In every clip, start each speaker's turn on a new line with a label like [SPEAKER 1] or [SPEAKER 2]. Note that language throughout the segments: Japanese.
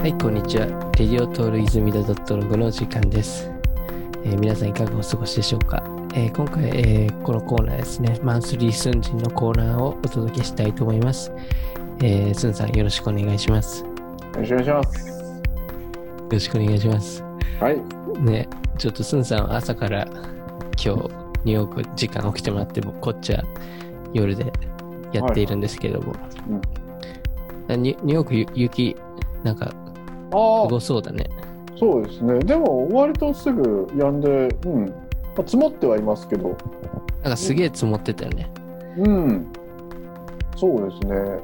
[SPEAKER 1] はい、こんにちは。レディオトールイズミダドットログの時間です。えー皆さんいかがお過ごしでしょうか、えー今回、えーこのコーナーですね、マンスリースンジンのコーナーをお届けしたいと思います。えー、スンさんよろしくお願いします。よ
[SPEAKER 2] よろしくお願いします。
[SPEAKER 1] ろしくお願いします。
[SPEAKER 2] はい。
[SPEAKER 1] ね、ちょっとスンさんは朝から今日ニューヨーク時間起きてもらって、こっちは夜でやっているんですけれども、
[SPEAKER 2] うん
[SPEAKER 1] あニュニューヨークゆ雪、なんか
[SPEAKER 2] ああ
[SPEAKER 1] す、ごそうだね。
[SPEAKER 2] そうですね。でも、割とすぐ止んで、うん。まあ、積もってはいますけど、
[SPEAKER 1] なんかすげえ積もってたよね。
[SPEAKER 2] うん。そうですね。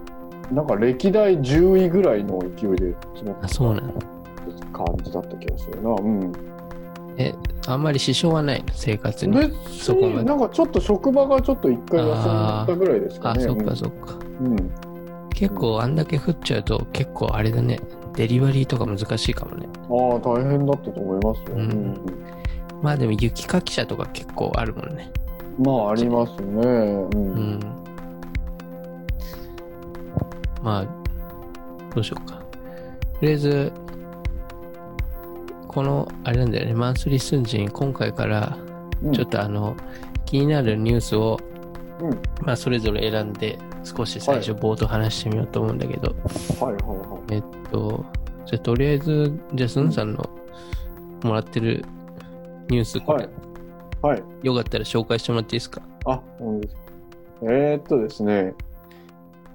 [SPEAKER 2] なんか歴代10位ぐらいの勢いで積もっ
[SPEAKER 1] あ、そうなの？
[SPEAKER 2] た感じだった気がするな。うん。
[SPEAKER 1] え、あんまり支障はないの？生活に？
[SPEAKER 2] 別
[SPEAKER 1] そこまで
[SPEAKER 2] になんかちょっと職場がちょっと一回休んだぐらいですか
[SPEAKER 1] あ、
[SPEAKER 2] ね。
[SPEAKER 1] そっかそっか。
[SPEAKER 2] うん。
[SPEAKER 1] 結構あんだけ降っちゃうと結構あれだね。デリバリーとか難しいかもね。
[SPEAKER 2] ああ、大変だったと思いますよ。
[SPEAKER 1] うん
[SPEAKER 2] うん
[SPEAKER 1] まあでも雪かき車とか結構あるもんね。
[SPEAKER 2] まあ、ありますね。うん。
[SPEAKER 1] うん。まあ、どうしようか。とりあえず、この、あれなんだよね、マンスリースンジン、今回から、
[SPEAKER 2] うん
[SPEAKER 1] ちょっとあの、気になるニュースを、
[SPEAKER 2] うん
[SPEAKER 1] まあ、それぞれ選んで、少し最初冒頭話してみようと思うんだけど、
[SPEAKER 2] はいはいはい。
[SPEAKER 1] えっと、じゃあとりあえず、じゃあ、スンさんのもらってるニュース、これ、
[SPEAKER 2] はいはい。
[SPEAKER 1] よかったら紹介してもらっていいですか？
[SPEAKER 2] あ、本当ですかえー、っとですね、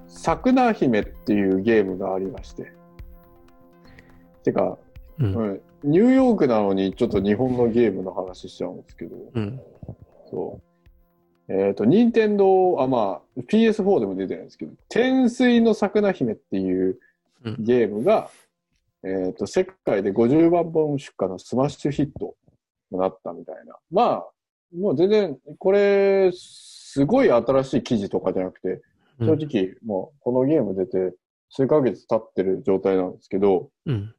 [SPEAKER 2] さくな姫っていうゲームがありまして。てか、
[SPEAKER 1] うん。
[SPEAKER 2] うん、ニューヨークなのにちょっと日本のゲームの話しちゃうんですけど、
[SPEAKER 1] うん。
[SPEAKER 2] そう。えーっと、任天堂あ、まあ、PS4 でも出てるんですけど、天水のさくな姫っていう
[SPEAKER 1] うん
[SPEAKER 2] ゲームが、えーっと、世界で50万本出荷のスマッシュヒットになったみたいな。まあ、もう全然、これ、すごい新しい記事とかじゃなくて、
[SPEAKER 1] うん
[SPEAKER 2] 正直、もうこのゲーム出て数ヶ月経ってる状態なんですけど、
[SPEAKER 1] うん。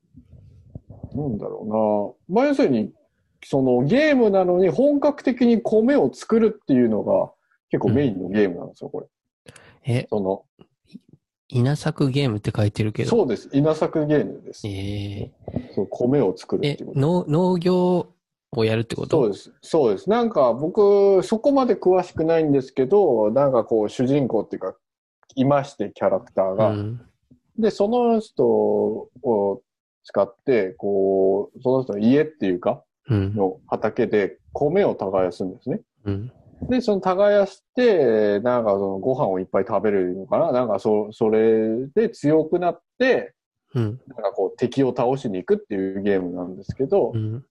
[SPEAKER 2] なんだろうな。まあ、要するに、そのゲームなのに本格的に米を作るっていうのが結構メインのゲームなんですよ、これ。
[SPEAKER 1] え、
[SPEAKER 2] その、
[SPEAKER 1] 稲作ゲームって書いてるけど。
[SPEAKER 2] そうです。稲作ゲームです。
[SPEAKER 1] え
[SPEAKER 2] そう米を作るっていうこと。
[SPEAKER 1] 農、農業をやるってこと？
[SPEAKER 2] そうです。そうです。なんか僕、そこまで詳しくないんですけど、なんかこう主人公っていうか、いまして、キャラクターが。
[SPEAKER 1] うん。
[SPEAKER 2] で、その人を使って、こう、その人の家っていうか、
[SPEAKER 1] うん。
[SPEAKER 2] の畑で米を耕すんですね。
[SPEAKER 1] うん。
[SPEAKER 2] で、その耕して、なんかそのご飯をいっぱい食べれるのかななんかそ、それで強くなって、
[SPEAKER 1] うん。
[SPEAKER 2] なんかこう敵を倒しに行くっていうゲームなんですけど
[SPEAKER 1] う、ん。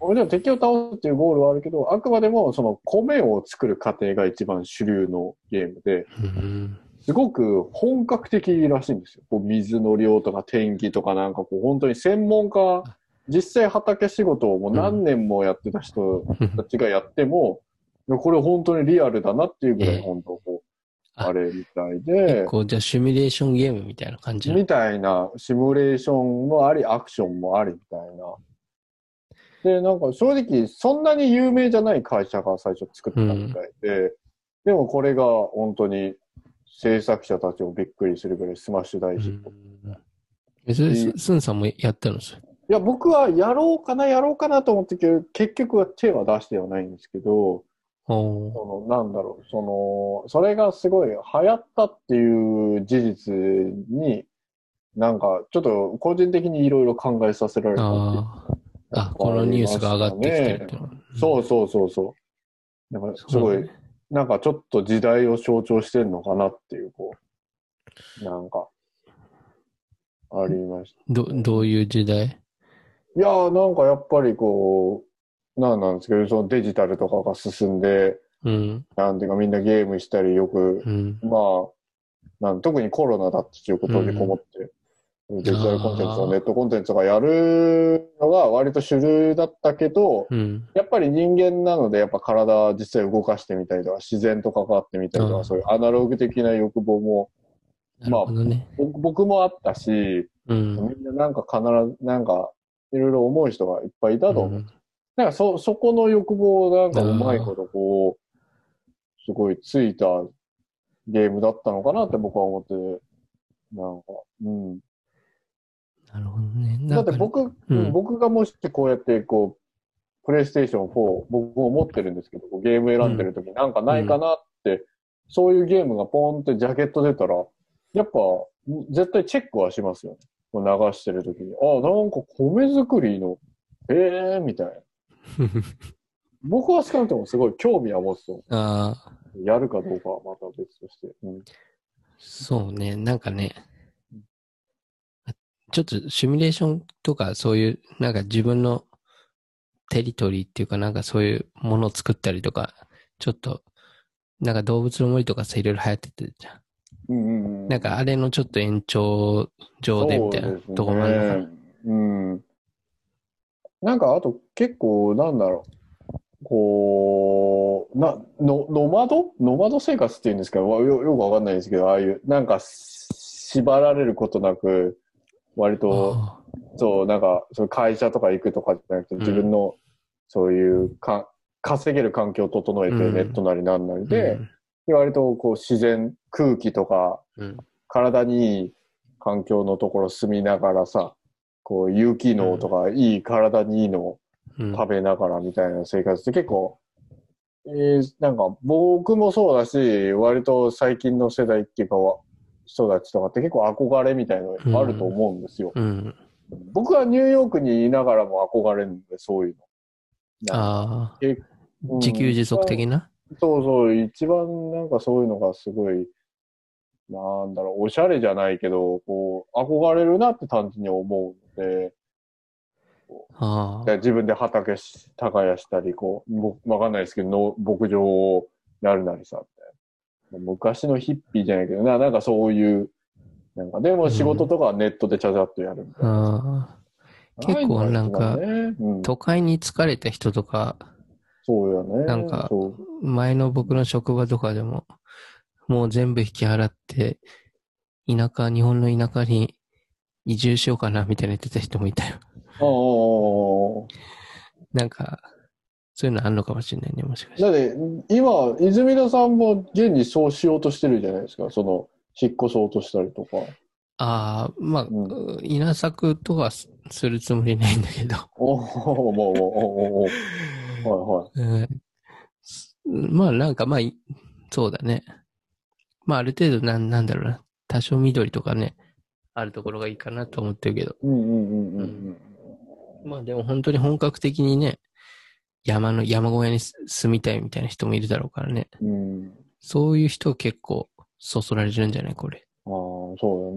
[SPEAKER 2] もちろん敵を倒すっていうゴールはあるけど、あくまでもその米を作る過程が一番主流のゲームで、
[SPEAKER 1] うん。
[SPEAKER 2] すごく本格的らしいんですよ。こう水の量とか天気とかなんかこう本当に専門家、実際畑仕事をもう何年もやってた人たちがやっても、いやこれ本当にリアルだなっていうぐらい
[SPEAKER 1] ええ。
[SPEAKER 2] 本当こう、
[SPEAKER 1] あ。
[SPEAKER 2] あれみたいで、
[SPEAKER 1] こう、じゃあシミュレーションゲームみたいな感じ
[SPEAKER 2] みたいなシミュレーションもあり、アクションもありみたいな。で、なんか正直そんなに有名じゃない会社が最初作ったみたいで、でもこれが本当に制作者たちをびっくりするぐらいスマッシュ大ヒット。
[SPEAKER 1] うん。え、それ、ススンさんもやったのそれ。
[SPEAKER 2] いや、僕はやろうかな、やろうかなと思ってけど、結局は手は出してはないんですけど、その、なんだろう、その、それがすごい流行ったっていう事実に、なんか、ちょっと個人的にいろいろ考えさせられた
[SPEAKER 1] ああ。あ、このニュースが上がってきてるっての。
[SPEAKER 2] そうそうそうそう。なんか、すごい、なんかちょっと時代を象徴してるのかなっていう、こう、なんか、ありました。
[SPEAKER 1] ど、どういう時代？
[SPEAKER 2] いやーなんかやっぱりこう、なんなんですけど、そのデジタルとかが進んで、
[SPEAKER 1] うん。
[SPEAKER 2] なんていうかみんなゲームしたりよく、
[SPEAKER 1] うん。
[SPEAKER 2] まあ、なん特にコロナだってよく閉じこもって、デジタルコンテンツ
[SPEAKER 1] あー
[SPEAKER 2] とネットコンテンツとかやるのが割と主流だったけど、
[SPEAKER 1] うん。
[SPEAKER 2] やっぱり人間なので、やっぱ体実際動かしてみたりとか、自然と関わってみたりとか、
[SPEAKER 1] うん
[SPEAKER 2] そういうアナログ的な欲望も、
[SPEAKER 1] ね。
[SPEAKER 2] 僕僕もあったし、
[SPEAKER 1] うん。
[SPEAKER 2] みんななんか必ず、なんか、いろいろ思う人がいっぱいいたと思う。
[SPEAKER 1] うん
[SPEAKER 2] なんかそ、そこの欲望をなんかうまいことこう、すごいついたゲームだったのかなって僕は思って、なんか、うん。
[SPEAKER 1] なるほどね。
[SPEAKER 2] だって僕、
[SPEAKER 1] うん
[SPEAKER 2] 僕がもしこうやってこう、プレイステーション4、僕も持ってるんですけど、ゲーム選んでる時なんかないかなって、そういうゲームがポーンってジャケット出たら、やっぱ絶対チェックはしますよね。流してる時に。あ、なんか米作りの、ええー、みたいな。僕は少なくともすごい興味は持つと思
[SPEAKER 1] あ。
[SPEAKER 2] やるかどうかはまた別として。うん、
[SPEAKER 1] そうね。なんかね、ちょっとシミュレーションとかそういう、なんか自分のテリトリーっていうかなんかそういうものを作ったりとか、ちょっと、なんか動物の森とかさ、いろいろ流行っててじゃん。
[SPEAKER 2] うんうんうん。
[SPEAKER 1] なんかあれのちょっと延長上でみたいなとこもあるのかな。
[SPEAKER 2] うん。なんかあと結構なんだろう。こう、な、の、ノマドノマド生活っていうんですかわよよくわかんないですけど、ああいう、なんかし縛られることなく、割と、
[SPEAKER 1] あ
[SPEAKER 2] そう、なんか、そう会社とか行くとかじゃなくて、
[SPEAKER 1] ん
[SPEAKER 2] 自分の、そういうか、稼げる環境を整えて、
[SPEAKER 1] うん
[SPEAKER 2] ネットなりなんなり
[SPEAKER 1] あ
[SPEAKER 2] で、で割とこう自然、空気とか、
[SPEAKER 1] うん
[SPEAKER 2] 体にいい環境のところ住みながらさ、こう有機能とかいい体にいいのを
[SPEAKER 1] うん
[SPEAKER 2] 食べながらみたいな生活って結構、えーなんか僕もそうだし、割と最近の世代っていうかは人たちとかって結構憧れみたいなのあると思うんですよ。
[SPEAKER 1] うん。
[SPEAKER 2] 僕はニューヨークにいながらも憧れるんで、そういうの。
[SPEAKER 1] ああ、自給自足的な
[SPEAKER 2] そうそう、一番なんかそういうのがすごい、なんだろう、おしゃれじゃないけど、こう、憧れるなって単純に思うので、
[SPEAKER 1] ああ
[SPEAKER 2] で。自分で畑し、耕したり、こう、ぼわかんないですけど、の牧場をやるなりさ、って昔のヒッピーじゃないけどな、なんかそういう、なんか、でも仕事とかはネットでちゃちゃっとやるみたいな。
[SPEAKER 1] ああ。結構なんか
[SPEAKER 2] ねうん、
[SPEAKER 1] 都会に疲れた人とか、
[SPEAKER 2] そうよね。
[SPEAKER 1] なんか前の僕の職場とかでも、もう全部引き払って、田舎、日本の田舎に移住しようかな、みたいな言ってた人もいたよ。
[SPEAKER 2] ああ。
[SPEAKER 1] なんか、そういうのあんのかもしれないね、もしかして。
[SPEAKER 2] だって、今、泉田さんも現にそうしようとしてるじゃないですか。その、引っ越そうとしたりとか。
[SPEAKER 1] ああ、まあ、
[SPEAKER 2] う
[SPEAKER 1] 稲作とかすするつもりないんだけど。
[SPEAKER 2] おお、もう、おお、おはいはい。
[SPEAKER 1] うんまあなんかまあ、いそうだね。まあある程度なん、なんだろうな。多少緑とかね、あるところがいいかなと思ってるけど。
[SPEAKER 2] うんうんうんうん
[SPEAKER 1] まあでも本当に本格的にね、山の、山小屋にす住みたいみたいな人もいるだろうからね。
[SPEAKER 2] うん。うん。
[SPEAKER 1] そういう人結構そそられるんじゃない？これ。
[SPEAKER 2] ああ、そう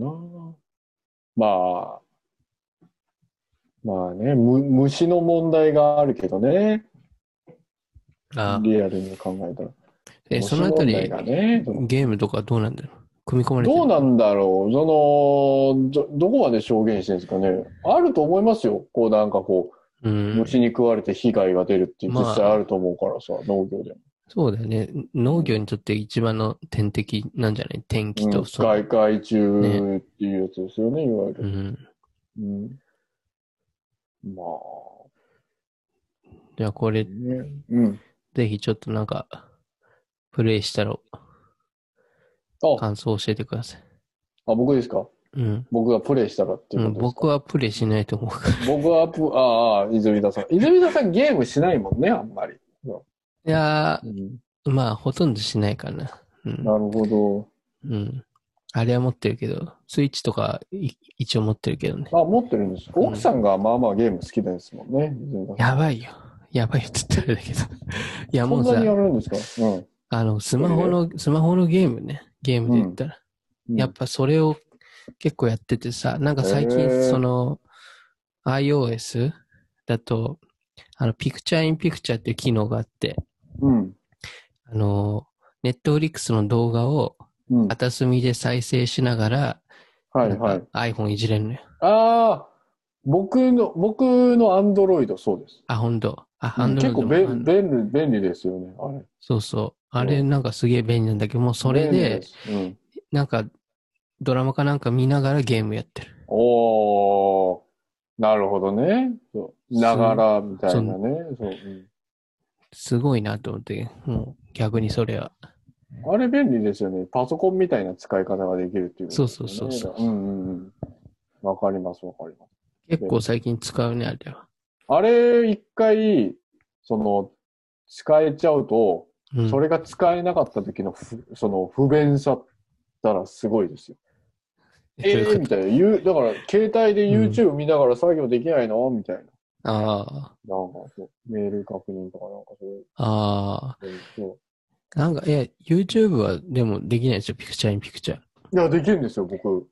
[SPEAKER 2] だな。まあ、まあね、む虫の問題があるけどね。
[SPEAKER 1] あ
[SPEAKER 2] リアルに考えたら。
[SPEAKER 1] え、そのあたり、ゲームとかどうなんだろう？組み込まれてる
[SPEAKER 2] どうなんだろう？その、ど、どこまで証言してるんですかね？あると思いますよ。こうなんかこう、
[SPEAKER 1] うん。
[SPEAKER 2] 虫に食われて被害が出るっていう
[SPEAKER 1] まあ
[SPEAKER 2] 実際あると思うからさ、農業でも。
[SPEAKER 1] そうだよね。農業にとって一番の天敵なんじゃない？天気
[SPEAKER 2] うん、
[SPEAKER 1] とその
[SPEAKER 2] 害害虫っていうやつですよね、いわゆる。
[SPEAKER 1] うん。
[SPEAKER 2] うん。ま
[SPEAKER 1] じゃあこれ
[SPEAKER 2] あ、、ね。うん。
[SPEAKER 1] ぜひちょっとなんか、プレイしたら
[SPEAKER 2] あ、
[SPEAKER 1] 感想教えてください。
[SPEAKER 2] あ、僕ですか？
[SPEAKER 1] うん。
[SPEAKER 2] 僕がプレイしたらっていう
[SPEAKER 1] うん、
[SPEAKER 2] ことですか、
[SPEAKER 1] 僕はプレイしないと思うから。
[SPEAKER 2] 僕はプ、ああ、泉田さん。泉田さんゲームしないもんね、あんまり。
[SPEAKER 1] いや
[SPEAKER 2] うん、
[SPEAKER 1] ー、まあ、ほとんどしないかな。うん。
[SPEAKER 2] なるほど。
[SPEAKER 1] うん。あれは持ってるけど、スイッチとかい一応持ってるけどね。
[SPEAKER 2] あ、持ってるんです。奥さんがまあまあゲーム好きですもんね。泉田さん
[SPEAKER 1] やばいよ。やばいって言ったらあれだけど。いや、もうんさ。あの、スマホの、スマホのゲームね。ゲームで言ったら。やっぱそれを結構やっててさ、なんか最近その iOS だと、あの、ピクチャーインピクチャーっていう機能があって、
[SPEAKER 2] うん。
[SPEAKER 1] あの、ネットフリックスの動画を
[SPEAKER 2] うん。
[SPEAKER 1] 片隅で再生しながら、
[SPEAKER 2] はいはい
[SPEAKER 1] なんか。iPhone いじれるのよ。
[SPEAKER 2] ああ、僕の、僕のアンドロイドそうです。
[SPEAKER 1] あ、ほんと。あ、
[SPEAKER 2] うん
[SPEAKER 1] Android
[SPEAKER 2] 結構
[SPEAKER 1] も
[SPEAKER 2] べ
[SPEAKER 1] あん
[SPEAKER 2] 便利、便利ですよね、あれ。
[SPEAKER 1] そうそう。あれなんかすげえ便利なんだけど、もうそれで、
[SPEAKER 2] すうん。
[SPEAKER 1] なんかドラマかなんか見ながらゲームやってる。
[SPEAKER 2] おー、なるほどね。そうながら、みたいなね。そううん
[SPEAKER 1] すごいなと思って、もう逆にそれは。
[SPEAKER 2] あれ便利ですよね。パソコンみたいな使い方ができるっていう、
[SPEAKER 1] そうそうそうそう
[SPEAKER 2] うんうんうん。わかります、わかります。
[SPEAKER 1] 結構最近使うね、あれは。
[SPEAKER 2] あれ、一回、その、使えちゃうと、
[SPEAKER 1] うん、
[SPEAKER 2] それが使えなかった時のふ、その不便さったらすごいですよ。ええー、みたいな。言う、だから、携帯で YouTube 見ながら作業できないの？みたいな。
[SPEAKER 1] ああ、
[SPEAKER 2] なんかそう、メール確認とかなんかそういう。
[SPEAKER 1] あ
[SPEAKER 2] そう
[SPEAKER 1] あ。なんか、いや、YouTube はでもできないですよ、ピクチャーインピクチャー。
[SPEAKER 2] いや、できるんですよ、僕。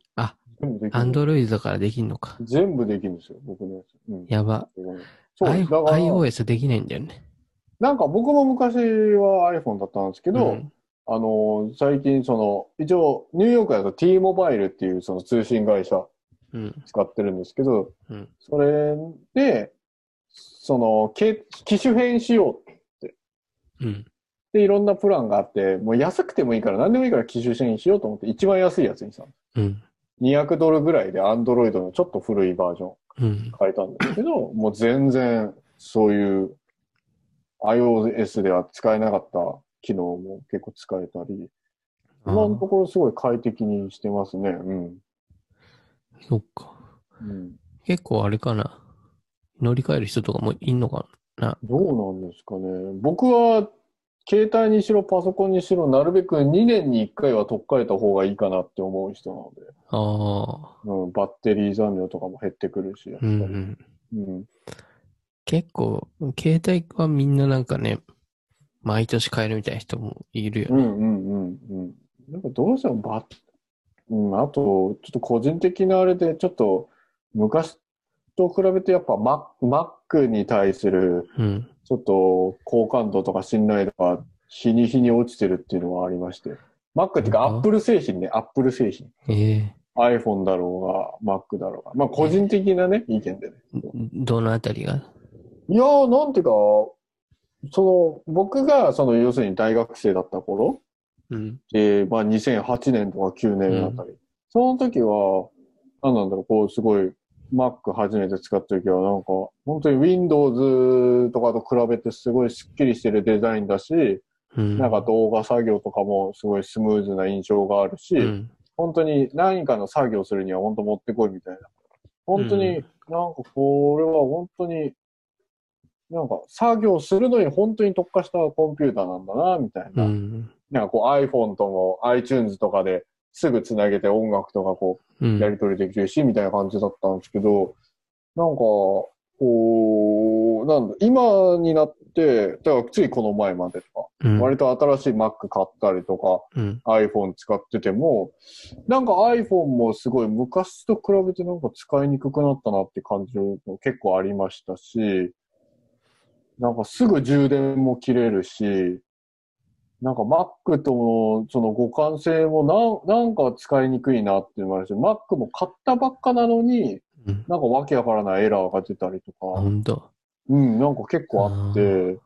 [SPEAKER 1] あ、
[SPEAKER 2] 全部できる。
[SPEAKER 1] Android だからできんのか。
[SPEAKER 2] 全部できるんですよ、僕のやつ。うん。
[SPEAKER 1] やば。
[SPEAKER 2] そう、だ
[SPEAKER 1] I-
[SPEAKER 2] から、
[SPEAKER 1] iOS できないんだよね。
[SPEAKER 2] なんか僕も昔は iPhone だったんですけど、
[SPEAKER 1] うん
[SPEAKER 2] あの、最近その、一応、ニューヨークだと T モバイルっていうその通信会社
[SPEAKER 1] うん。
[SPEAKER 2] 使ってるんですけど、
[SPEAKER 1] うん。
[SPEAKER 2] それで、その、け機種変しよう
[SPEAKER 1] うん。
[SPEAKER 2] で、いろんなプランがあって、もう安くてもいいから、何でもいいから機種変しようと思って、一番安いやつにさ、
[SPEAKER 1] うん。
[SPEAKER 2] 200ドルぐらいで Android のちょっと古いバージョン
[SPEAKER 1] うん。
[SPEAKER 2] 変えたんですけど、もう全然そういう iOS では使えなかった機能も結構使えたり、
[SPEAKER 1] あ
[SPEAKER 2] 今のと
[SPEAKER 1] ー
[SPEAKER 2] ころすごい快適にしてますね。うん。
[SPEAKER 1] そっか。
[SPEAKER 2] うん、
[SPEAKER 1] 結構あれかな。乗り換える人とかもいんのかな。
[SPEAKER 2] どうなんですかね。僕は携帯にしろパソコンにしろなるべく2年に1回は取っ替えた方がいいかなって思う人なので、
[SPEAKER 1] ああ。
[SPEAKER 2] うん、バッテリー残量とかも減ってくるし。
[SPEAKER 1] うんうん。
[SPEAKER 2] うん
[SPEAKER 1] 結構、携帯はみんななんかね、毎年変えるみたいな人もいるよね。
[SPEAKER 2] うんうんうんうん。なんかどうしてもバッ、うん、あと、ちょっと個人的なあれで、ちょっと昔と比べてやっぱ Mac, に対する
[SPEAKER 1] うん。
[SPEAKER 2] ちょっと好感度とか信頼度が日に日に落ちてるっていうのはありまして。Mac っていうか
[SPEAKER 1] うん
[SPEAKER 2] Apple 製品ね、Apple 製品。
[SPEAKER 1] え
[SPEAKER 2] iPhone だろうが Mac だろうが。まあ個人的なね、意見でね。
[SPEAKER 1] えどのあたりが？
[SPEAKER 2] いやー、なんていうか、その、僕がその要するに大学生だった頃、
[SPEAKER 1] うん。
[SPEAKER 2] えーまあ、2008年とか9年あたり。その時は、なんなんだろう、こう、すごい、Mac 初めて使った時は、なんか、本当に Windows とかと比べてすごいスッキリしてるデザインだし、
[SPEAKER 1] うん。
[SPEAKER 2] なんか動画作業とかもすごいスムーズな印象があるし、
[SPEAKER 1] うん。
[SPEAKER 2] 本当に何かの作業するには本当持ってこいみたいな。本当に、
[SPEAKER 1] うん
[SPEAKER 2] なんかこれは本当に、なんか作業するのに本当に特化したコンピューターなんだな、みたいな。
[SPEAKER 1] うん。
[SPEAKER 2] なんかこう iPhone とも iTunes とかですぐつなげて音楽とかこ
[SPEAKER 1] う。
[SPEAKER 2] うんやり取りできるし、みたいな感じだったんですけど、なんか、こう、なんだ、今になって、だからついこの前までとか、
[SPEAKER 1] うん。
[SPEAKER 2] 割と新しい Mac 買ったりとか、
[SPEAKER 1] うん。
[SPEAKER 2] iPhone 使ってても、なんか iPhone もすごい昔と比べてなんか使いにくくなったなって感じも結構ありましたし、なんかすぐ充電も切れるし、なんか Mac とのその互換性もなんなんか使いにくいなっていうのもあるし、Mac も買ったばっかなのに、
[SPEAKER 1] うん。
[SPEAKER 2] なんかわけわからないエラーが出たりとか、
[SPEAKER 1] ほんと。
[SPEAKER 2] うん、なんか結構あって、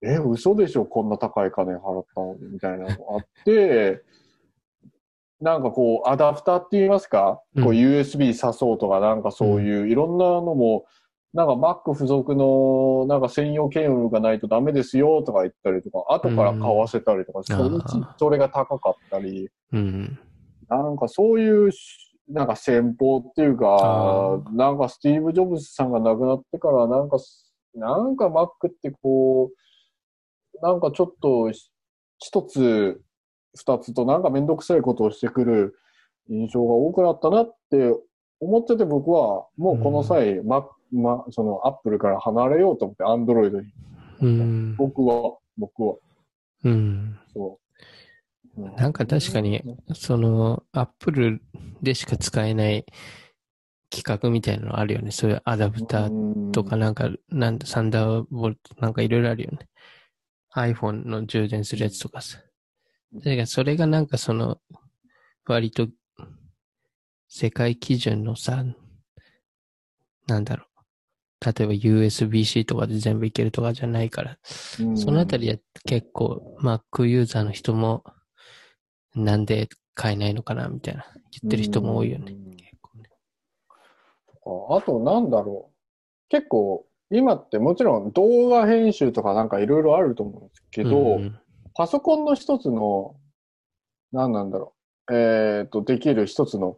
[SPEAKER 2] え、嘘でしょこんな高い金払ったのに、みたいなのがあって、なんかこう、アダプターって言いますか、
[SPEAKER 1] うん。
[SPEAKER 2] こう USB 挿そうとか、なんかそういういろんなのも、なんか Mac 付属のなんか専用ケーブルがないとダメですよとか言ったりとか、後から買わせたりとか、うち
[SPEAKER 1] あー
[SPEAKER 2] それが高かったり、
[SPEAKER 1] うん。
[SPEAKER 2] なんかそういうし、なんか戦法っていうか
[SPEAKER 1] あ、
[SPEAKER 2] なんかスティーブ・ジョブズさんが亡くなってから、なんかす、なんか Mac ってこう、なんかちょっとひ一つ、二つとなんかめんどくさいことをしてくる印象が多くなったなって思ってて僕は、もうこの際、ま、ま、その Apple から離れようと思って Android に。
[SPEAKER 1] うん。
[SPEAKER 2] 僕は、僕は、
[SPEAKER 1] うん。
[SPEAKER 2] そう。う
[SPEAKER 1] なんか確かに、その、アップルでしか使えない企画みたいなのあるよね。そういうアダプターとか、なんか、なんだ、サンダーボルトなんかいろいろあるよね。iPhone の充電するやつとかさ。だからそれがなんかその、割と、世界基準のさ、なんだろう。例えば USB-C とかで全部いけるとかじゃないから、
[SPEAKER 2] うん
[SPEAKER 1] そのあたりは結構 Mac ユーザーの人も、なんで買えないのかなみたいな言ってる人も多いよね。
[SPEAKER 2] うん
[SPEAKER 1] 結構ね
[SPEAKER 2] あと、なんだろう。結構、今ってもちろん動画編集とかなんかいろいろあると思うんですけど、
[SPEAKER 1] うん
[SPEAKER 2] パソコンの一つの、何なんだろう。えっ、と、できる一つの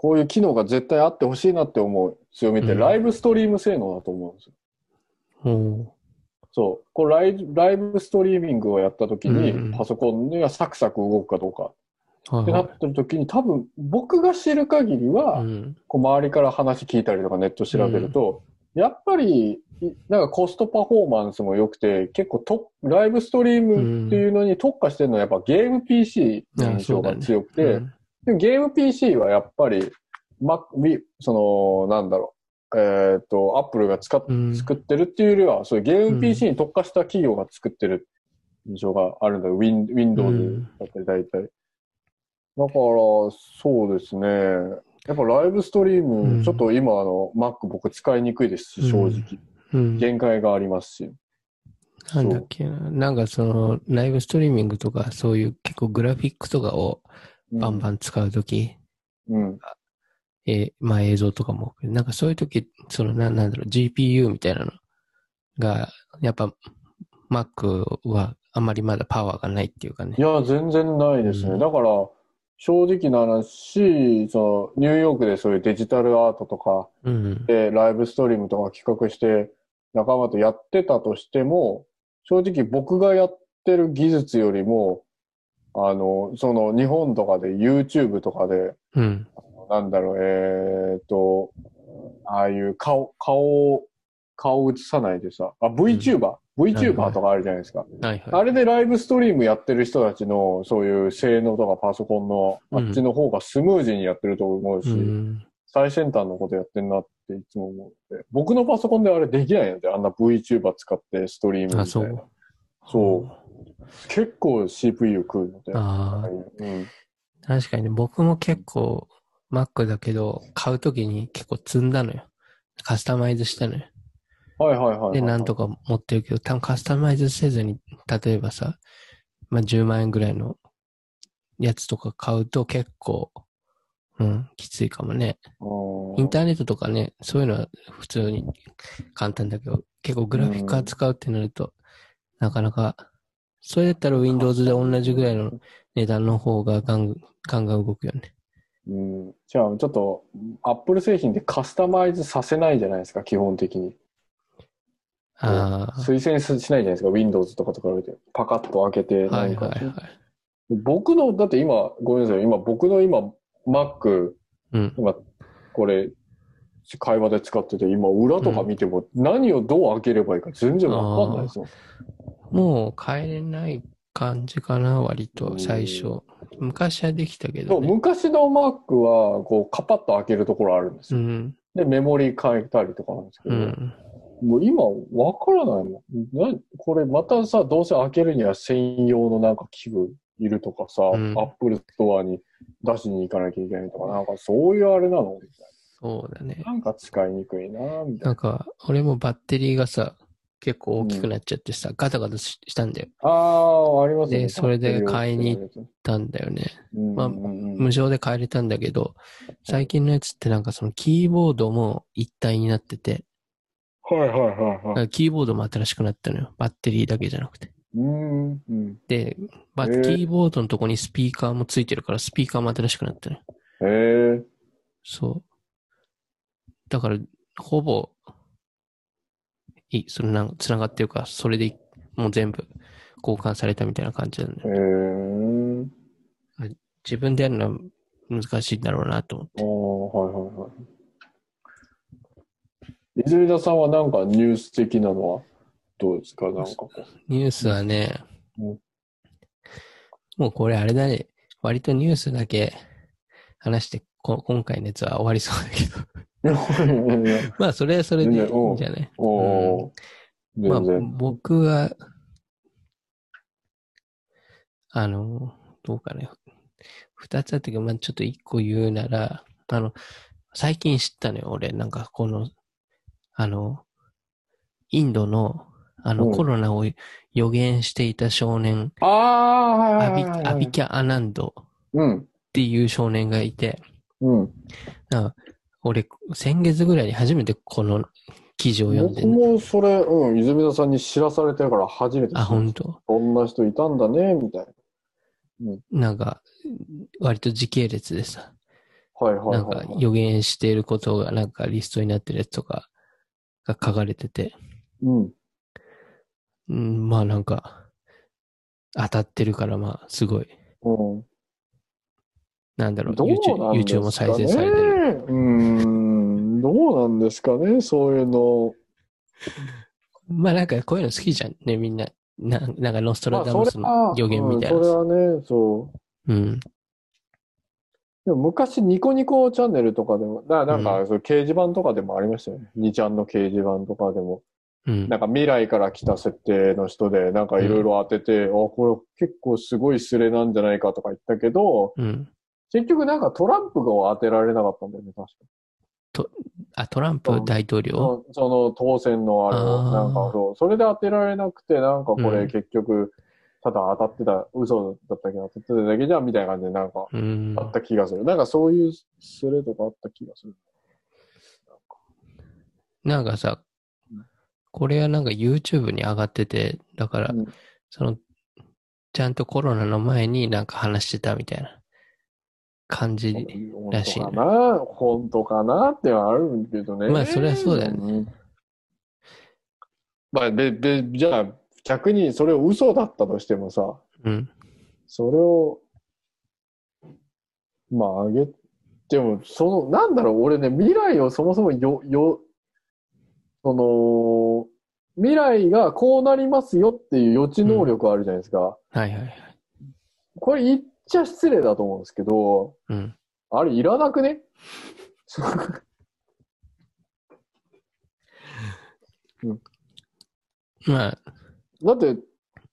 [SPEAKER 2] こういう機能が絶対あってほしいなって思う強みって、
[SPEAKER 1] うん。
[SPEAKER 2] ライブストリーム性能だと思うんですよ。
[SPEAKER 1] お
[SPEAKER 2] そう。こうライブライブストリーミングをやった時に、
[SPEAKER 1] うん。
[SPEAKER 2] パソコンがサクサク動くかどうか。ってなってる時に、多分僕が知る限りは。こう周りから話聞いたりとかネット調べると、やっぱり、いなんかコストパフォーマンスも良くて、結構と、ライブストリームっていうのに特化してるのはやっぱゲーム PC の印象が強くて、
[SPEAKER 1] うん
[SPEAKER 2] でもゲーム PC はやっぱり、Wii その、なんだろう、えっ、と、Apple が使っ
[SPEAKER 1] うん
[SPEAKER 2] 作ってるっていうよりは、そういうゲーム PC に特化した企業が作ってる印象があるんだよ。Win- Windows だったり大体。だから、そうですね。やっぱライブストリーム、
[SPEAKER 1] うん
[SPEAKER 2] ちょっと今あの、Mac 僕使いにくいですし、正直。
[SPEAKER 1] うん。
[SPEAKER 2] 限界がありますし。
[SPEAKER 1] なんだっけな。なんかその、ライブストリーミングとか、そういう結構グラフィックとかをバンバ
[SPEAKER 2] ン。
[SPEAKER 1] ン使うとき、
[SPEAKER 2] うん。
[SPEAKER 1] えーまあ映像とかも、なんかそういうとき、そのな、なんだろう、GPU みたいなのが、やっぱ Mac はあんまりまだパワーがないっていうかね
[SPEAKER 2] い。や、全然ないですね。
[SPEAKER 1] うん
[SPEAKER 2] だから、正直な話、その、ニューヨークでそういうデジタルアートとか
[SPEAKER 1] うん。
[SPEAKER 2] で、ライブストリームとか企画して、仲間とやってたとしても、正直僕がやってる技術よりも、あの、その日本とかで YouTube とかで、
[SPEAKER 1] うん。
[SPEAKER 2] なんだろう、えーっと、ああいう顔、顔、顔映さないでさ、あ、VTuber、VTuber とかあるじゃないですか。
[SPEAKER 1] はいは
[SPEAKER 2] あれでライブストリームやってる人たちの、そういう性能とかパソコンの、あっちの方がスムーズにやってると思う
[SPEAKER 1] い。
[SPEAKER 2] し、
[SPEAKER 1] うん。
[SPEAKER 2] 最先端のことやってんなっていつも思うので、僕のパソコンであれできないので、あんな VTuber 使ってストリーム
[SPEAKER 1] あ、
[SPEAKER 2] みたいな。
[SPEAKER 1] そう。
[SPEAKER 2] 結構 CPU 食うので。
[SPEAKER 1] ああ、
[SPEAKER 2] うん。
[SPEAKER 1] 確かにね、僕も結構 Mac だけど、買うときに結構積んだのよ。カスタマイズしたのよ。
[SPEAKER 2] はいはいはいはい。
[SPEAKER 1] で、なんとか持ってるけど、多分カスタマイズせずに、例えばさ、まあ、10万円ぐらいのやつとか買うと結構、うん、きついかもね。
[SPEAKER 2] うん
[SPEAKER 1] インターネットとかね、そういうのは普通に簡単だけど、結構グラフィック扱うってなると、なかなか、それだったら Windows で同じぐらいの値段の方がガンガンガン動くよね。
[SPEAKER 2] うん。じゃあ、ちょっと、Apple 製品でカスタマイズさせないじゃないですか、基本的に。
[SPEAKER 1] あ
[SPEAKER 2] 推薦しないじゃないですか、Windows とかと比べて。パカッと開けて、
[SPEAKER 1] あ、は。いはいはい。
[SPEAKER 2] 僕の、だって今、ごめんなさい、今、僕の今、Mac、
[SPEAKER 1] うん。
[SPEAKER 2] 今、これ、会話で使ってて、今、裏とか見ても、何をどう開ければいいか全然わかんないですもん。
[SPEAKER 1] もう変えれない感じかな、割と、最初。昔はできたけど、ね。
[SPEAKER 2] 昔の Mac は、こう、カパッと開けるところあるんですよ。
[SPEAKER 1] うん。
[SPEAKER 2] で、メモリ変えたりとかなんですけど、
[SPEAKER 1] うん。
[SPEAKER 2] もう今、わからないもん。なこれ、またさ、どうせ開けるには専用のなんか器具いるとかさ、
[SPEAKER 1] うん
[SPEAKER 2] Apple Store に出しに行かなきゃいけないとか、なんかそういうあれなのみたい
[SPEAKER 1] そうだね
[SPEAKER 2] な。。なんか使いにくいなみたいな。
[SPEAKER 1] なんか、俺もバッテリーがさ、結構大きくなっちゃってさ、ガタガタししたんだよ。
[SPEAKER 2] ああ、ありますね。
[SPEAKER 1] でそれで買いに行たんだよね。
[SPEAKER 2] うん
[SPEAKER 1] まあ
[SPEAKER 2] うんうん
[SPEAKER 1] 無償で替えれたんだけど、最近のやつってなんかそのキーボードも一体になってて、
[SPEAKER 2] はいはいはいはい。
[SPEAKER 1] らキーボードも新しくなったのよ。バッテリーだけじゃなくて。
[SPEAKER 2] うんうん。
[SPEAKER 1] で、まあ、
[SPEAKER 2] へー
[SPEAKER 1] キーボードのとこにスピーカーもついてるから、スピーカーも新しくなったのよ。
[SPEAKER 2] へえ。
[SPEAKER 1] そう。だから、ほぼ、いい、それなんか繋がってるから、それでもう全部交換されたみたいな感じなんだ
[SPEAKER 2] へ
[SPEAKER 1] よ。
[SPEAKER 2] え。
[SPEAKER 1] 自分でやるのは難しいんだろうなと思って。
[SPEAKER 2] ああ、はいはいはい。泉田さんはなんかニュース的なのはどうですか？なんかこう。
[SPEAKER 1] ニュースはね、
[SPEAKER 2] うん
[SPEAKER 1] もうこれあれだね。割とニュースだけ話して、こ今回のやつは終わりそうだけど。まあ、それはそれでいいんじゃない？
[SPEAKER 2] おお、
[SPEAKER 1] まあ僕は、あの、どうかね。二つあったけど、まあ、ちょっと一個言うなら、あの、最近知ったのよ、俺。なんか、この、あの、インドの、あの、
[SPEAKER 2] うん
[SPEAKER 1] コロナを予言していた少年、
[SPEAKER 2] ああ、はい
[SPEAKER 1] アビ
[SPEAKER 2] はいはいはい。
[SPEAKER 1] アビキャ・アナンドっ
[SPEAKER 2] うん。
[SPEAKER 1] ていう少年がいて、
[SPEAKER 2] うん。
[SPEAKER 1] なんか俺、先月ぐらいに初めてこの記事を読んで
[SPEAKER 2] 僕、もそれ、うん、泉田さんに知らされてから初めて知
[SPEAKER 1] あ、本当？
[SPEAKER 2] こんな人いたんだね、みたいな。
[SPEAKER 1] なんか、割と時系列でさ、
[SPEAKER 2] はいはい
[SPEAKER 1] なんか
[SPEAKER 2] はいはい。
[SPEAKER 1] 予言していることがなんかリストになってるやつとかが書かれてて、
[SPEAKER 2] うん。
[SPEAKER 1] うん、まあなんか、当たってるからまあすごい、
[SPEAKER 2] うん。
[SPEAKER 1] なんだろう、
[SPEAKER 2] どうす
[SPEAKER 1] YouTube
[SPEAKER 2] か
[SPEAKER 1] も再生されてる。
[SPEAKER 2] ね。うーん。どうなんですかね、そういうの。
[SPEAKER 1] まあなんかこういうの好きじゃんね、みんな。ななんかノストラダムスの
[SPEAKER 2] は、
[SPEAKER 1] 予言みたい
[SPEAKER 2] うん
[SPEAKER 1] な。
[SPEAKER 2] それはね、そう。
[SPEAKER 1] うん。
[SPEAKER 2] でも昔ニコニコチャンネルとかでも、ななんか、
[SPEAKER 1] う
[SPEAKER 2] そう掲示板とかでもありましたよね。2ちゃんの掲示板とかでも。
[SPEAKER 1] うん
[SPEAKER 2] なんか未来から来た設定の人で、なんかいろいろ当てて、あ、これ結構すごいスレなんじゃないかとか言ったけど、
[SPEAKER 1] うん。
[SPEAKER 2] 結局なんかトランプが当てられなかったんだよね、確か。
[SPEAKER 1] あ、トランプ大統領？
[SPEAKER 2] そその当選のあれを、なんかそう、それで当てられなくて、なんかこれ
[SPEAKER 1] うん。
[SPEAKER 2] 結局、ただ当たってた、嘘だったけど当たってただけじゃんみたいな感じでなんか
[SPEAKER 1] うん。
[SPEAKER 2] あ。った気がする。なんかそういうスレとかあった気がする。
[SPEAKER 1] なんかさ
[SPEAKER 2] うん、
[SPEAKER 1] これはなんか YouTube に上がってて、だから
[SPEAKER 2] うん、
[SPEAKER 1] その、ちゃんとコロナの前になんか話してたみたいな感じ。
[SPEAKER 2] 本
[SPEAKER 1] らしいね
[SPEAKER 2] 当かな？本当かなってはあるんけどね。
[SPEAKER 1] まあそれはそうだよね
[SPEAKER 2] んまあ、で、で、じゃあ、逆にそれを嘘だったとしてもさ、
[SPEAKER 1] うん。
[SPEAKER 2] それを、まあ、あげても、その、なんだろう、俺ね、未来をそもそもよ、よ、その、未来がこうなりますよっていう予知能力あるじゃないですか。
[SPEAKER 1] はいはいはい。
[SPEAKER 2] これ言っちゃ失礼だと思うんですけど、
[SPEAKER 1] うん。
[SPEAKER 2] あれいらなくね？
[SPEAKER 1] まあ、
[SPEAKER 2] だって、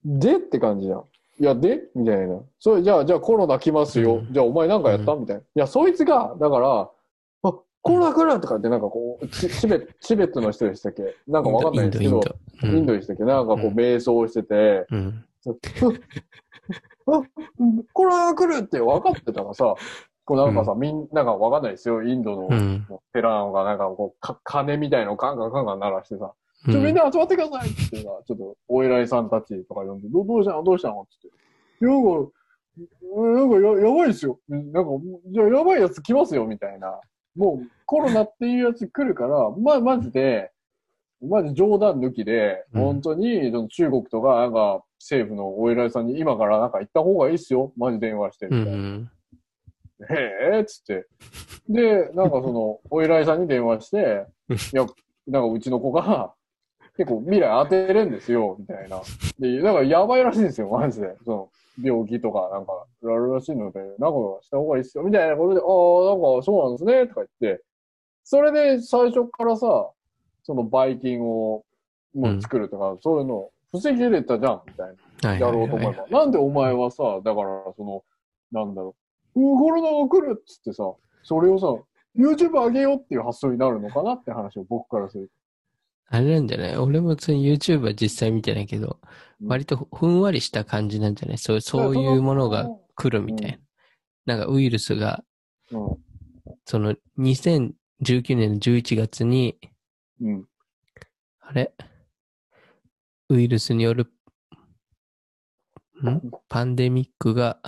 [SPEAKER 2] でって感じじゃん。いや、で？みたいな。それ、じゃあ、じゃあコロナ来ますよ。
[SPEAKER 1] うん。
[SPEAKER 2] じゃあ、お前なんかやった、
[SPEAKER 1] う
[SPEAKER 2] みたいな。いや、そいつが、だから、あ、コロナ来るとかってなんかこう、チチベチベットの人でしたっけ？なんかわかんないですけど、
[SPEAKER 1] インド、
[SPEAKER 2] でしたっけ？なんかこう、
[SPEAKER 1] うん
[SPEAKER 2] 瞑想してて、
[SPEAKER 1] うん。
[SPEAKER 2] あ、コロナ来るって分かってたらさ、こうなんかさ、みんながわかんないですよ。インドの
[SPEAKER 1] うん。
[SPEAKER 2] 寺がなんかこう、か鐘みたいのをカンカンカンカン鳴らしてさ、
[SPEAKER 1] う
[SPEAKER 2] ちょ、みん
[SPEAKER 1] ん
[SPEAKER 2] な集まってくださいって言ってさ、ちょっと、お偉いさんたちとか呼んで、どどうしたの？どうしたの？って言って。なんか、なんかややばいですよ。なんか、じゃあやばいやつ来ますよ、みたいな。もう、コロナっていうやつ来るから、ま、マジで、マジ冗談抜きで、
[SPEAKER 1] うん
[SPEAKER 2] 本当に、その中国とか、なんか、政府のお偉いさんに今からなんか行った方がいいっすよ。マジ電話して、
[SPEAKER 1] う
[SPEAKER 2] みたいな。
[SPEAKER 1] ん。
[SPEAKER 2] へえ、っつって。で、なんかその、お偉いさんに電話して、いや、なんかうちの子が、結構未来当てれんですよ、みたいな。で、だからやばいらしいんですよ、マジで。その、病気とかなんか、あるらしいので、なんかした方がいいっすよ、みたいなことで、ああ、なんかそうなんですね、とか言って、それで最初からさ、そのバイキンをもう作るとか、そういうの、防ぎ入れたじゃん、みたいな。
[SPEAKER 1] はい
[SPEAKER 2] や
[SPEAKER 1] はいはいはい。
[SPEAKER 2] ろうと思えば。なんでお前はさ、だから、その、なんだろう、うんコロナが来るっつってさ、それをさ、YouTube 上げようっていう発想になるのかなって話を僕からする。
[SPEAKER 1] あれなんじゃない？俺も普通に YouTube は実際見てないけど、
[SPEAKER 2] うん
[SPEAKER 1] 割とふんわりした感じなんじゃない？そうそういうものが来るみたいな。なんかウイルスが、
[SPEAKER 2] うん。
[SPEAKER 1] その2019年の11月に、
[SPEAKER 2] うん。
[SPEAKER 1] あれ？ウイルスによる、ん？パンデミックが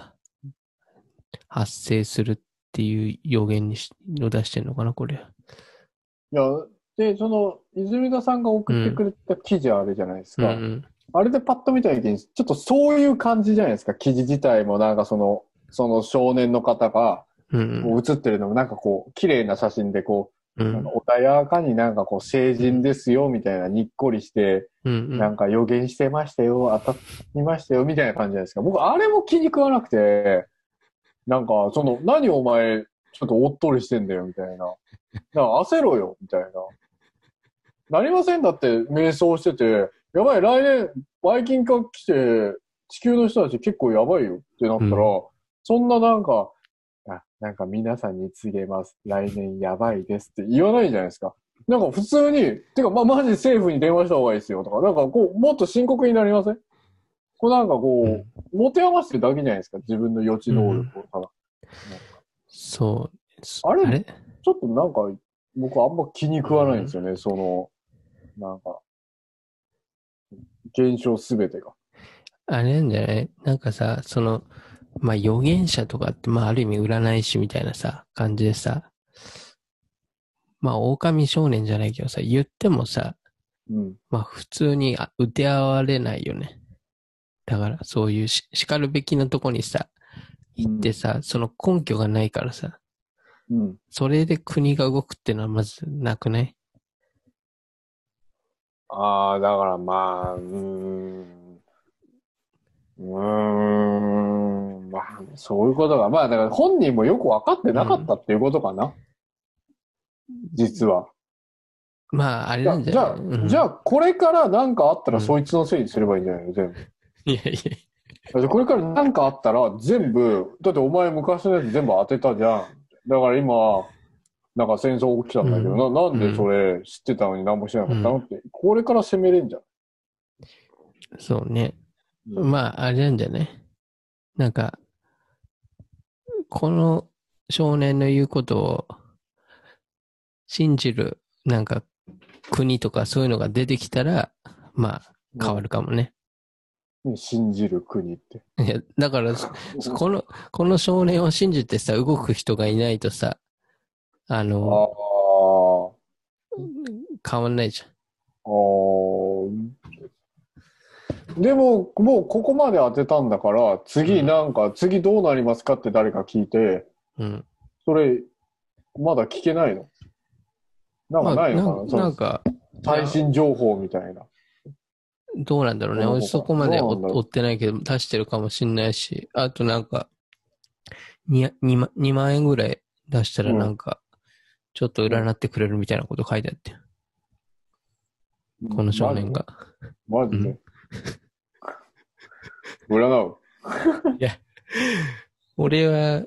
[SPEAKER 1] 発生するっていう予言にしを出してんのかなこれ。
[SPEAKER 2] いや、で、その、泉田さんが送ってくれた記事あるじゃないですか。
[SPEAKER 1] うんうん。
[SPEAKER 2] あれでパッと見た時に、ちょっとそういう感じじゃないですか。記事自体もなんかその、その少年の方が、
[SPEAKER 1] うん
[SPEAKER 2] こう写ってるのもなんかこう、綺麗な写真でこ
[SPEAKER 1] う
[SPEAKER 2] う、な
[SPEAKER 1] ん。
[SPEAKER 2] 穏やかになんかこう、成人ですよ、みたいな、にっこりして、
[SPEAKER 1] うん
[SPEAKER 2] なんか予言してましたよ、当たりましたよ、みたいな感じじゃないですか。僕、あれも気に食わなくて、なんか、その、何お前、ちょっとおっとりしてんだよ、みたいな。だから焦ろよ、みたいな。なりませんだって、瞑想してて、やばい、来年、バイキン化来て、地球の人たち結構やばいよってなったら、
[SPEAKER 1] うん
[SPEAKER 2] そんななんか、あ、なんか皆さんに告げます。来年やばいですって言わないじゃないですか。なんか普通に、てか、ま、マジ政府に電話した方がいいですよとか、なんかこう、もっと深刻になりません？こうなんかこう、
[SPEAKER 1] うん
[SPEAKER 2] 持て余してるだけじゃないですか？自分の予知能力をただ。
[SPEAKER 1] そう。
[SPEAKER 2] あれ
[SPEAKER 1] あれ？
[SPEAKER 2] ちょっとなんか、僕あんま気に食わないんですよね、その、なんか、現象すべてが。
[SPEAKER 1] あれなんじゃない？なんかさ、その、まあ預言者とかって、まあある意味占い師みたいなさ、感じでさ、まあ狼少年じゃないけどさ、言ってもさ、
[SPEAKER 2] うん。
[SPEAKER 1] まあ普通にあ打て合われないよね。だからそういうし叱るべきなとこにさ、行ってさ、その根拠がないからさ、
[SPEAKER 2] うん。
[SPEAKER 1] それで国が動くってのはまずなくない？
[SPEAKER 2] ああ、だからまあ、うーん。うーん。まあ、そういうことが。まあ、だから本人もよく分かってなかったっていうことかな。実は。
[SPEAKER 1] まああれなんじ
[SPEAKER 2] じゃあ
[SPEAKER 1] ゃない、うん
[SPEAKER 2] じゃあ、これから何かあったら
[SPEAKER 1] うん
[SPEAKER 2] そいつのせいにすればいいんじゃないの？全部。
[SPEAKER 1] いやいや、
[SPEAKER 2] これから何かあったら全部、だってお前昔のやつ全部当てたじゃん。だから今、なんか戦争起きたんだけど、
[SPEAKER 1] う
[SPEAKER 2] ななんでそれ知ってたのに何もしなかったの？って、これから攻めれんじゃん。
[SPEAKER 1] そうね。
[SPEAKER 2] うん
[SPEAKER 1] まあ、あれなんじゃない？なんか、この少年の言うことを信じる、なんか、国とかそういうのが出てきたら、まあ、変わるかもね。
[SPEAKER 2] 信じる国って。
[SPEAKER 1] いや、だから、そこの、この少年を信じてさ、動く人がいないとさ、あ
[SPEAKER 2] あ
[SPEAKER 1] の、
[SPEAKER 2] あ。
[SPEAKER 1] 変わんないじ
[SPEAKER 2] あーでも、もうここまで当てたんだから、次なんか、次どうなりますかって誰か聞いて。
[SPEAKER 1] うん。
[SPEAKER 2] それ、まだ聞けないの？なんかないのかな,、
[SPEAKER 1] まあななんか、
[SPEAKER 2] 最新情報みたいな。
[SPEAKER 1] どうなんだろうね。俺そこまで追ってないけど、出してるかもしんないし、あとなんか、2, 2, 万2万円ぐらい出したらなんか、ちょっと占ってくれるみたいなこと書いてあって、この少年が。
[SPEAKER 2] マジで？マ占う。
[SPEAKER 1] 俺は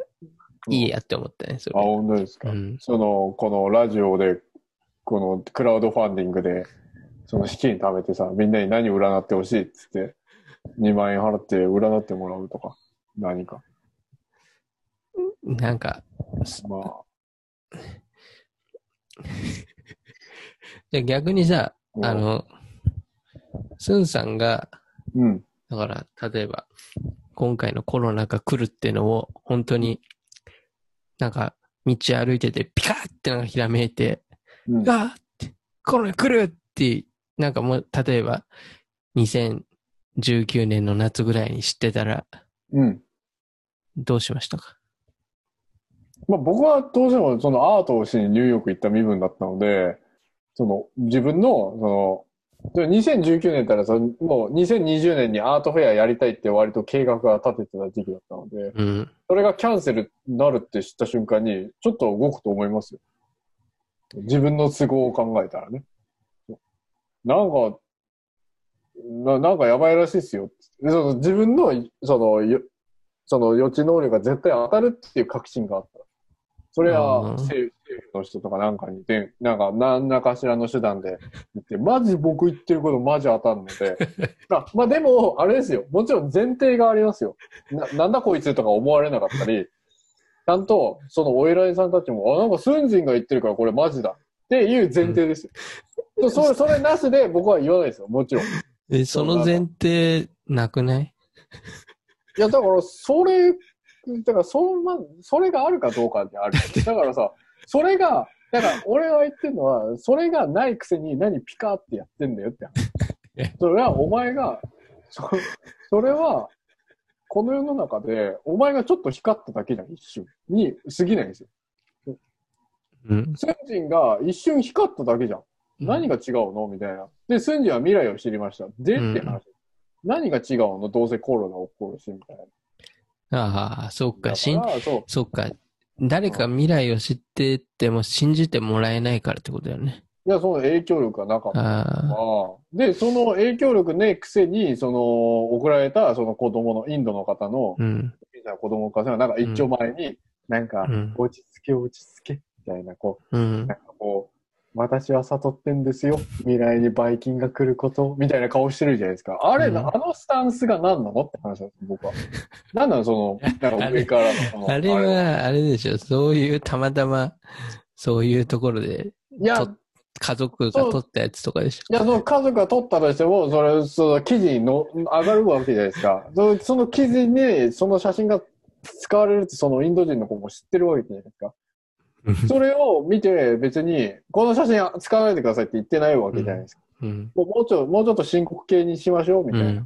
[SPEAKER 1] いいやって思ったね、そ
[SPEAKER 2] あ、
[SPEAKER 1] れ。
[SPEAKER 2] 本当ですか？
[SPEAKER 1] うん。
[SPEAKER 2] その、このラジオで、このクラウドファンディングで、その資金貯めてさ、みんなに何占ってほしいっつって、2万円払って占ってもらうとか、何か。
[SPEAKER 1] なんか、
[SPEAKER 2] ま
[SPEAKER 1] じゃあ逆にさ、
[SPEAKER 2] あ。
[SPEAKER 1] あ、の、スンさんが、
[SPEAKER 2] うん。
[SPEAKER 1] だから、例えば、今回のコロナが来るっていうのを、本当に、なんか、道歩いてて、ピカーってなんかひらめいて、
[SPEAKER 2] うん。
[SPEAKER 1] ガーって、コロナ来るって、なんかもう、例えば、2019年の夏ぐらいに知ってたら、
[SPEAKER 2] うん。
[SPEAKER 1] どうしましたか？
[SPEAKER 2] まあ僕はどうしてもそのアートをしにニューヨーク行った身分だったので、その自分の、その、で2019年からそのもう2020年にアートフェアやりたいって割と計画が立ててた時期だったので、
[SPEAKER 1] うん。
[SPEAKER 2] それがキャンセルになるって知った瞬間に、ちょっと動くと思いますよ。自分の都合を考えたらね。なんか、ななんかやばいらしいっすよ。でその自分の、その、よその予知能力が絶対当たるっていう確信があった。それは
[SPEAKER 1] うん
[SPEAKER 2] 政府の人とかなんかにで、なんか何らかしらの手段で言って、マジ僕言ってることマジ当たるので。あ まあでも、あれですよ。もちろん前提がありますよ。ななんだこいつとか思われなかったり、ちゃんと、そのお偉いさんたちも、あ、なんかスンジンが言ってるからこれマジだっていう前提ですよ。それ、それなしで僕は言わないですよ。もちろん。い
[SPEAKER 1] え、その前提、なくな い
[SPEAKER 2] や、だから、それ、だから、そんな、それがあるかどうかってある。だからさ、それが、だから、俺が言ってるのは、それがないくせに何ピカってやってんだよって
[SPEAKER 1] え
[SPEAKER 2] 話。それは、お前が、そ、それは、この世の中で、お前がちょっと光っただけじゃん、一瞬。に過ぎないんですよ。
[SPEAKER 1] うん。
[SPEAKER 2] スンジンが一瞬光っただけじゃん。何が違うの？みたいな。で、スンジンは未来を知りました。で、
[SPEAKER 1] うん
[SPEAKER 2] って話。何が違うの？どうせコロナ起こるし、みたいな。
[SPEAKER 1] ああ、そっか、
[SPEAKER 2] だ
[SPEAKER 1] しん
[SPEAKER 2] そ
[SPEAKER 1] っか。誰か未来を知ってても信じてもらえないからってことだよね。
[SPEAKER 2] いや、その影響力がなかった。
[SPEAKER 1] あ
[SPEAKER 2] で、その影響力ね、くせに、その、送られた、その子供の、インドの方の、
[SPEAKER 1] うん。
[SPEAKER 2] 子供の方が、なんか一丁前に、なんか
[SPEAKER 1] う、ん。
[SPEAKER 2] 落ち着け、落ち着け、みたいな、こ
[SPEAKER 1] うん
[SPEAKER 2] う、なん。かこう、私は悟ってんですよ。未来にバイキンが来ること、みたいな顔してるじゃないですか。あれ、
[SPEAKER 1] うん
[SPEAKER 2] あのスタンスが何なのって話なんです僕は。何なのその、なんか上からのその。
[SPEAKER 1] あれは、あれでしょ、そういう、たまたま、そういうところで、
[SPEAKER 2] いや、
[SPEAKER 1] と家族が撮ったやつとかでし
[SPEAKER 2] いや、その家族が取ったとしても、それ、その記事にの上がるわけじゃないですか。そのその記事に、その写真が使われるってそのインド人の子も知ってるわけじゃないですか。それを見て別に、この写真使わないでくださいって言ってないわけじゃないですか。
[SPEAKER 1] うん。
[SPEAKER 2] もうもうちょもうちょっと深刻系にしましょうみたいな。
[SPEAKER 1] うん。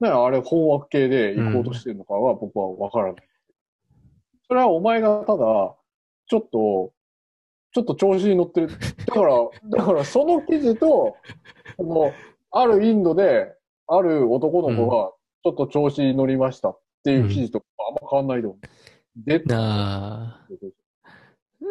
[SPEAKER 2] だからあれ本枠系で行こうとしてるのかは僕はわからない。それはお前がただ、ちょっと、ちょっと調子に乗ってる。だから、だからその記事と、その、あるインドで、ある男の子が、ちょっと調子に乗りましたっていう記事とあんま変わんないと思う。で、
[SPEAKER 1] なあ、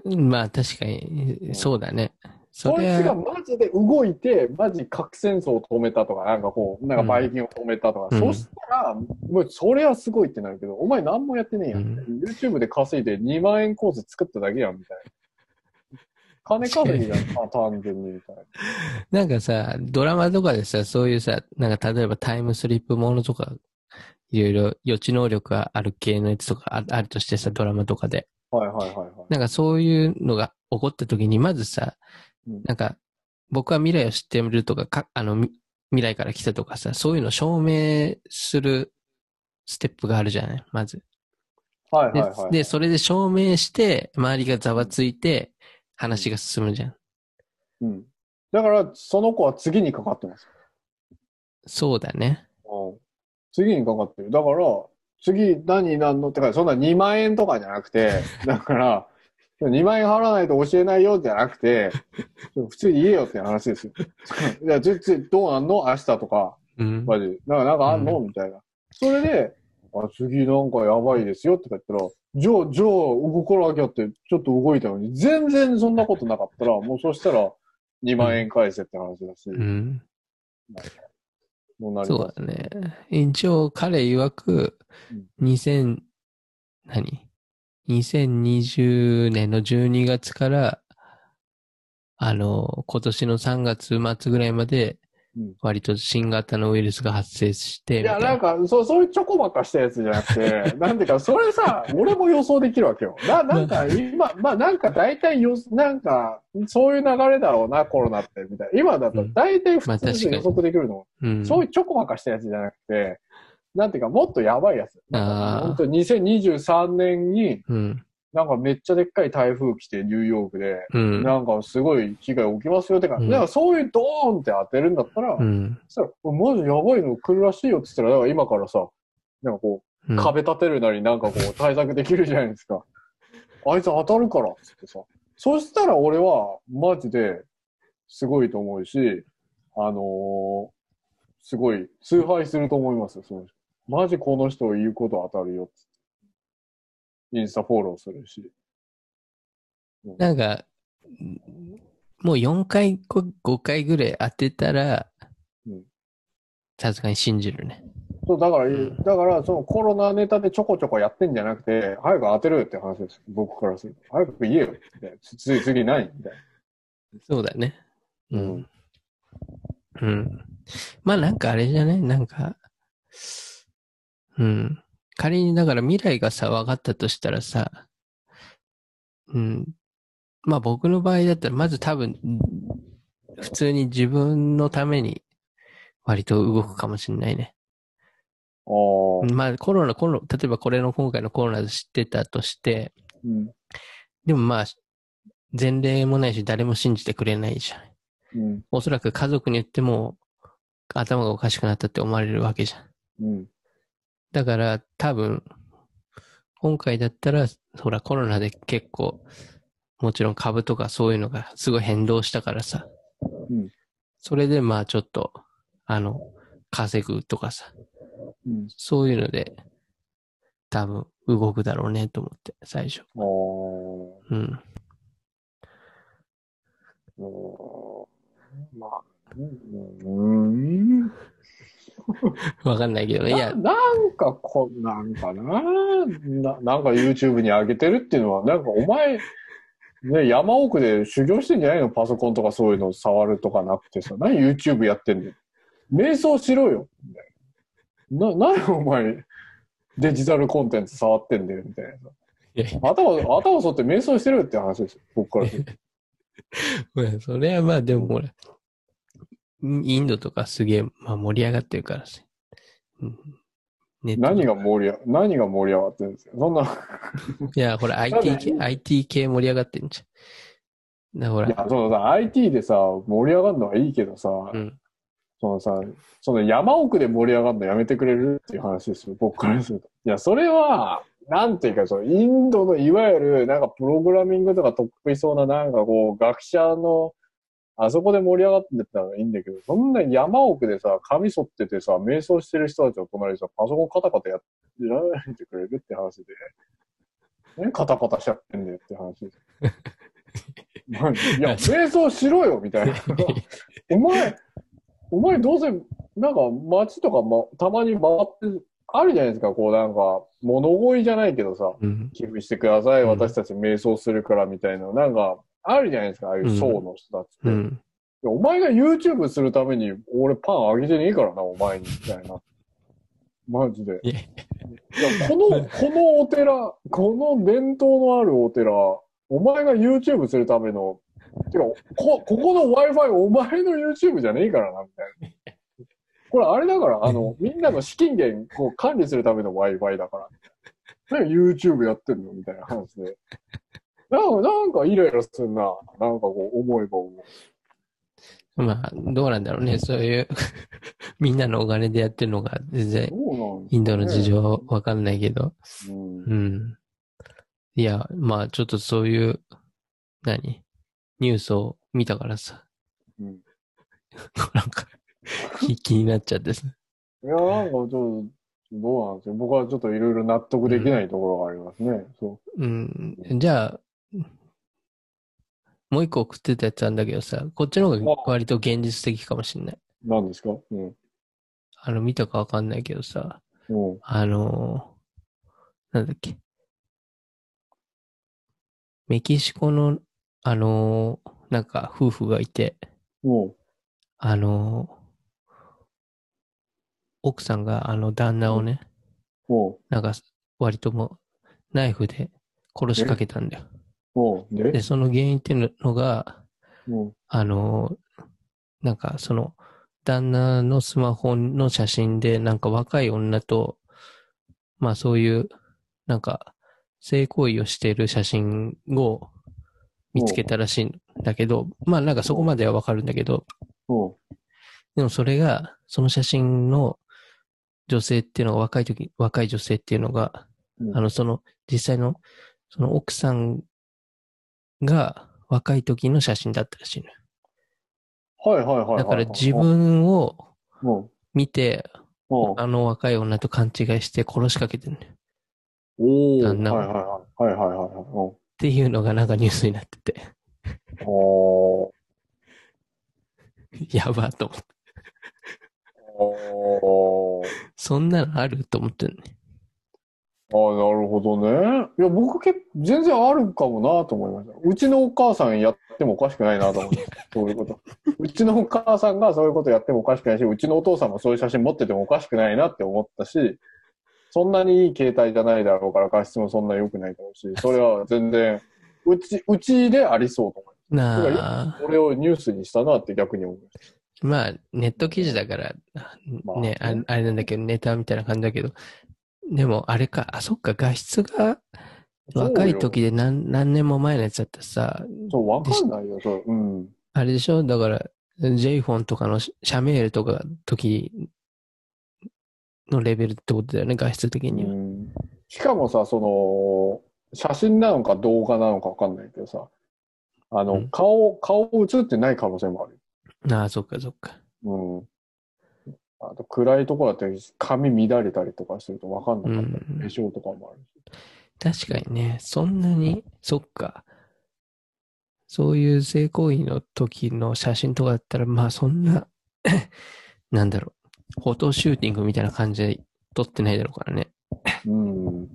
[SPEAKER 1] まあ確かに、そうだね。そ
[SPEAKER 2] こいつがマジで動いて、マジ核戦争を止めたとか、なんかこう、なんかバイキンを止めたとか、
[SPEAKER 1] うん
[SPEAKER 2] そしたら、もうそれはすごいってなるけど、お前何もやってねえやん。
[SPEAKER 1] うん
[SPEAKER 2] YouTube で稼いで2万円コース作っただけやん、みたいな。金稼ぎじゃん、あ単純に、みたいな。
[SPEAKER 1] なんかさ、ドラマとかでさ、そういうさ、なんか例えばタイムスリップものとか、いろいろ予知能力がある系のやつとかああるとしてさ、ドラマとかで。
[SPEAKER 2] はいはいはいはい。
[SPEAKER 1] なんかそういうのが起こった時に、まずさ
[SPEAKER 2] うん、
[SPEAKER 1] なんか、僕は未来を知ってるとか、かあの、み未来から来たとかさ、そういうのを証明するステップがあるじゃない？まず。で
[SPEAKER 2] はいはいはい。
[SPEAKER 1] で、それで証明して、周りがざわついて、話が進むじゃん。
[SPEAKER 2] うん。だから、その子は次にかかってます。
[SPEAKER 1] そうだね。
[SPEAKER 2] うん。次にかかってる。だから、次何になんの？ってか、そんな2万円とかじゃなくて、だから、2万円払わないと教えないよじゃなくて、普通に言えよって話ですよ。いや、つつどうなんの？明日とか、
[SPEAKER 1] うん。
[SPEAKER 2] マジで。なんか、なんかあんの、
[SPEAKER 1] う
[SPEAKER 2] みたいな。それで、あ、次なんかやばいですよって言ったら、じゃあ、じゃあ、動かなきゃって、ちょっと動いたのに、全然そんなことなかったら、もうそしたら、2万円返せって話だし、
[SPEAKER 1] うん。
[SPEAKER 2] もうなり
[SPEAKER 1] そうだね。一応、彼曰く、2000、何 ?2020 年の12月から、あの、今年の3月末ぐらいまで
[SPEAKER 2] うん、
[SPEAKER 1] 割と新型のウイルスが発生して、
[SPEAKER 2] いや、なんか、そう、そういうちょこばっかしたやつじゃなくて、なんていうか、それさ、俺も予想できるわけよ。な、なんか、今、まあ、なんか大体よ、なんか、そういう流れだろうな、コロナって、みたいな。今だと大体普通に予測できるの。
[SPEAKER 1] うん。
[SPEAKER 2] そういうちょこばっかしたやつじゃなくて、なんていうか、もっとやばいやつ。本当2023年に、
[SPEAKER 1] うん。
[SPEAKER 2] なんかめっちゃでっかい台風来て、ニューヨークで、
[SPEAKER 1] うん。
[SPEAKER 2] なんかすごい被害起きますよってか、
[SPEAKER 1] うん
[SPEAKER 2] なんかそういうドーンって当てるんだったら、
[SPEAKER 1] うん。
[SPEAKER 2] そしたら、マジやばいの来るらしいよって言ったら、だから今からさ、なんかこう、
[SPEAKER 1] うん
[SPEAKER 2] 壁立てるなりなんかこう対策できるじゃないですか。あいつ当たるからっつってさ。そしたら俺はマジですごいと思うし、あのーすごい崇拝すると思いますよ、その人。マジこの人言うこと当たるよっつって。インスタフォローするし。
[SPEAKER 1] なんか、もう4回、5回ぐらい当てたら
[SPEAKER 2] うん、
[SPEAKER 1] さすがに信じるね。
[SPEAKER 2] そう、だから、
[SPEAKER 1] ん
[SPEAKER 2] だから、そのコロナネタでちょこちょこやってんじゃなくて、早く当てるって話です。僕からすると。早く言えよ。みたいなつ次、次何みたい
[SPEAKER 1] そうだね。う
[SPEAKER 2] うん
[SPEAKER 1] ん。うん。まあなんかあれじゃない？なんか、うん。仮にだから未来がさ、分かったとしたらさ、うん。まあ僕の場合だったら、まず多分、普通に自分のために割と動くかもしれないね。まあコロナ、コロ例えばこれの今回のコロナで知ってたとして、
[SPEAKER 2] うん。
[SPEAKER 1] でもまあ、前例もないし誰も信じてくれないじゃん。
[SPEAKER 2] うん。
[SPEAKER 1] おそらく家族に言っても頭がおかしくなったって思われるわけじゃん。
[SPEAKER 2] うん。
[SPEAKER 1] だから多分、今回だったら、ほらコロナで結構、もちろん株とかそういうのがすごい変動したからさ。
[SPEAKER 2] うん
[SPEAKER 1] それでまあちょっと、あの、稼ぐとかさ、
[SPEAKER 2] うん。
[SPEAKER 1] そういうので、多分動くだろうねと思って、最初。うん
[SPEAKER 2] まあ、うん。う ん
[SPEAKER 1] わかんないけどね。いや、
[SPEAKER 2] ななんかこ、なんかな。な、なんか YouTube に上げてるっていうのは、なんかお前、ね、山奥で修行してんじゃないの？パソコンとかそういうの触るとかなくてさ、何 YouTube やってんの？瞑想しろよ。な、な、何お前、デジタルコンテンツ触ってんだよ、みたいな頭、頭剃って瞑想してるって話ですよ、僕からすると。
[SPEAKER 1] やそれはまあでもほら、インドとかすげえ、まあ、盛り上がってるからさ。うん
[SPEAKER 2] 何が盛り上何が盛り上がってるんですか？そんな、
[SPEAKER 1] いや、ほら、IT
[SPEAKER 2] で
[SPEAKER 1] 系、IT 系盛り上がってんじゃん。だから、
[SPEAKER 2] いや、そのさ、IT でさ、盛り上がるのはいいけどさ、
[SPEAKER 1] うん。
[SPEAKER 2] そのさ、その山奥で盛り上がるのやめてくれるっていう話ですよ、僕からすると。いや、それは、なんていうか、そのインドのいわゆる、なんかプログラミングとか得意そうな、なんかこう、学者の、あそこで盛り上がってたらいいんだけど、そんな山奥でさ、髪剃っててさ、瞑想してる人たちの隣でさ、パソコンカタカタやってやらないでくれるって話で、何カタカタしちゃってんだよって話。でいや、瞑想しろよみたいな。お前、お前どうせ、なんか街とか、ま、たまに回って、あるじゃないですか、こうなんか、物乞いじゃないけどさ、
[SPEAKER 1] うん。
[SPEAKER 2] 寄付してください、
[SPEAKER 1] うん。
[SPEAKER 2] 私たち瞑想するからみたいな、なんか、あるじゃないですか、ああいう層の人たちって。い
[SPEAKER 1] うん。
[SPEAKER 2] やお前が YouTube するために、俺パンあげてねえからな、お前に、みたいな。マジで。この、このお寺、この伝統のあるお寺、お前が YouTube するための、てか、こ、ここの Wi-Fi お前の YouTube じゃねえからな、みたいな。これあれだから、あの、みんなの資金源こう管理するための Wi-Fi だから。何 YouTube やってんのみたいな話で。なんか、なんかイライラするな。なんかこう、思えば思う。
[SPEAKER 1] まあ、どうなんだろうね。そういう、みんなのお金でやってるのが全然、インドの事情はわかんないけど。
[SPEAKER 2] うん
[SPEAKER 1] う。ん。いや、まあ、ちょっとそういう、何？ニュースを見たからさ。
[SPEAKER 2] うん
[SPEAKER 1] なんか、気気になっちゃってさ。
[SPEAKER 2] いや、なんかちょっと、どうなんですよ。僕はちょっといろいろ納得できないところがありますね。そ
[SPEAKER 1] うん。じゃあ、もう一個送ってたやつなんだけどさ、こっちの方が割と現実的かもしんない。
[SPEAKER 2] う。何ですか？うん。
[SPEAKER 1] あの、見たかわかんないけどさ、
[SPEAKER 2] うん。
[SPEAKER 1] あのーなんだっけ。メキシコの、あのーなんか夫婦がいて、
[SPEAKER 2] うん。
[SPEAKER 1] あのー奥さんがあの旦那をね、
[SPEAKER 2] うん。
[SPEAKER 1] なんか割ともうナイフで殺しかけたんだよ。
[SPEAKER 2] うん。で？
[SPEAKER 1] で、その原因っていうのが、
[SPEAKER 2] うん。
[SPEAKER 1] あのーなんかその旦那のスマホの写真でなんか若い女と、まあそういうなんか性行為をしている写真を見つけたらしいんだけど、まあなんかそこまではわかるんだけど、
[SPEAKER 2] うん。
[SPEAKER 1] でもそれが、その写真の女性っていうのが若い時、若い女性っていうのが、
[SPEAKER 2] うん
[SPEAKER 1] あの、その、実際の、その奥さんが若い時の写真だったらしいのよ。
[SPEAKER 2] はいはいはいはい。
[SPEAKER 1] だから自分を
[SPEAKER 2] うん。
[SPEAKER 1] 見て、
[SPEAKER 2] うん。
[SPEAKER 1] あの若い女と勘違いして殺しかけてるのよ。っ
[SPEAKER 2] おお。はい
[SPEAKER 1] 旦那を
[SPEAKER 2] はいはい。はいはいはいはい。
[SPEAKER 1] ていうのがなんかニュースになってて、
[SPEAKER 2] うん。おー。
[SPEAKER 1] やばと思って。
[SPEAKER 2] おー。
[SPEAKER 1] そんなのあると思ってるね。
[SPEAKER 2] ああ、なるほどね。いや、僕結構全然あるかもなと思いました。うちのお母さんやってもおかしくないなと思って。そういうこと。うちのお母さんがそういうことやってもおかしくないし、うちのお父さんもそういう写真持っててもおかしくないなって思ったし、そんなにいい携帯じゃないだろうから画質もそんな良くないだろうし、それは全然、うち、うちでありそうと思い
[SPEAKER 1] な
[SPEAKER 2] て。
[SPEAKER 1] あ、
[SPEAKER 2] これをニュースにしたなって逆に思いました。
[SPEAKER 1] まあ、ネット記事だから、
[SPEAKER 2] まあ
[SPEAKER 1] ね、ああれなんだけど、ネタみたいな感じだけど、でも、あれか、あ、そっか、画質が若い時で何何年も前のやつだったらさ、
[SPEAKER 2] そう、わかんないよ、そう。うん。
[SPEAKER 1] あれでしょ？だから、J フォンとかのシャメールとか時のレベルってことだよね、画質的には。
[SPEAKER 2] うんしかもさ、その、写真なのか動画なのかわかんないけどさ、あの、
[SPEAKER 1] うん
[SPEAKER 2] 顔、顔映ってない可能性もある。
[SPEAKER 1] ああ、そっかそっか。
[SPEAKER 2] うん。あと、暗いところだって髪乱れたりとかするとわかんなかったり、
[SPEAKER 1] うん
[SPEAKER 2] 化粧とかもあるし。
[SPEAKER 1] 確かにね、そんなに、そっか。そういう性行為の時の写真とかだったら、まあそんな、なんだろう、フォトシューティングみたいな感じで撮ってないだろうからね。
[SPEAKER 2] うん。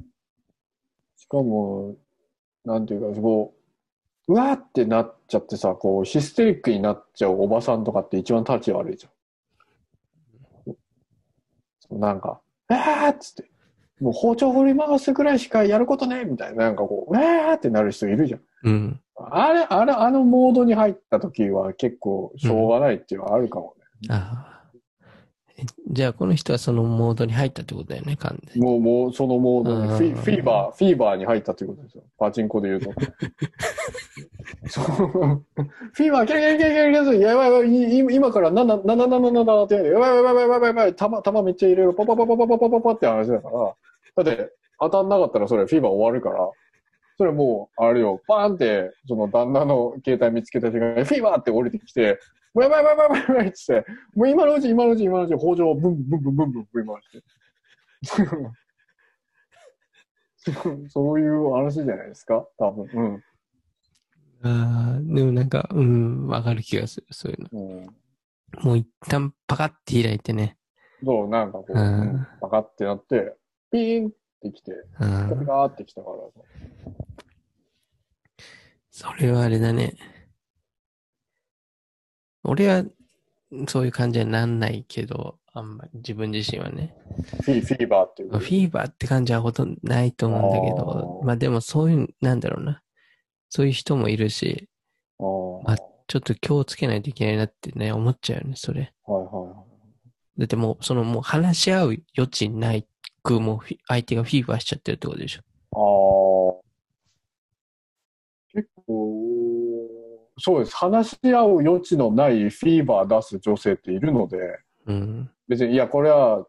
[SPEAKER 2] しかも、なんていうか、こう、うわーってなっちゃってさ、こう、ヒステリックになっちゃうおばさんとかって一番立ち悪いじゃん。なんか、えーっつって、もう包丁振り回すくらいしかやることねみたいな、なんかこう、えーってなる人いるじゃん。
[SPEAKER 1] うん。
[SPEAKER 2] あれ、あれ、あのモードに入った時は結構しょうがないっていうのはあるかもね。
[SPEAKER 1] あじゃあこの人はそのモードに入ったってことだよね、完全に。
[SPEAKER 2] もう、もう、そのモードにフィ、
[SPEAKER 1] うん
[SPEAKER 2] フィーバー、フィーバーに入ったということですよ。パチンコで言うと。そう。フィーバー、キャリキャリキャリキャリキャリやばいやばい、今から7、7、7、7ってやる。やばいやばいやばいやばいやばい、玉、玉めっちゃ入れる。パパパパパパパパパって話だから。だって、当たんなかったらそれフィーバー終わるから。それもう、あれよ、バーンって、その旦那の携帯見つけた時間に、フィーバーって降りてきて、もうやばいやばいやばいやばいっつって、もう今のうち、今のうち、今のうち、包丁をブンブンブンブンブンブン回して。そういう話じゃないですか多分。うん。
[SPEAKER 1] ああ、でもなんか、うん、わかる気がする、そういうの
[SPEAKER 2] うん、
[SPEAKER 1] もう一旦パカッて開いてね。
[SPEAKER 2] そう、なんかこう、パカってなって、ピーンってきて、
[SPEAKER 1] う
[SPEAKER 2] ピカピ。カってきたから。
[SPEAKER 1] それはあれだね。俺は、そういう感じはなんないけど、あんまり自分自身はね。
[SPEAKER 2] フィフィーバーっていう
[SPEAKER 1] フ。ィーバーって感じはほとんどないと思うんだけど、
[SPEAKER 2] あー
[SPEAKER 1] まあでもそういう、なんだろうな。そういう人もいるし、
[SPEAKER 2] あー
[SPEAKER 1] まあちょっと気をつけないといけないなってね、思っちゃうよね、それ。
[SPEAKER 2] はいはい
[SPEAKER 1] だってもう、そのもう話し合う余地ないく、もう相手がフィーバーしちゃってるってことでしょ。
[SPEAKER 2] ああ。結構、そうです。話し合う余地のないフィーバー出す女性っているので、
[SPEAKER 1] うん。
[SPEAKER 2] 別に、いや、これは、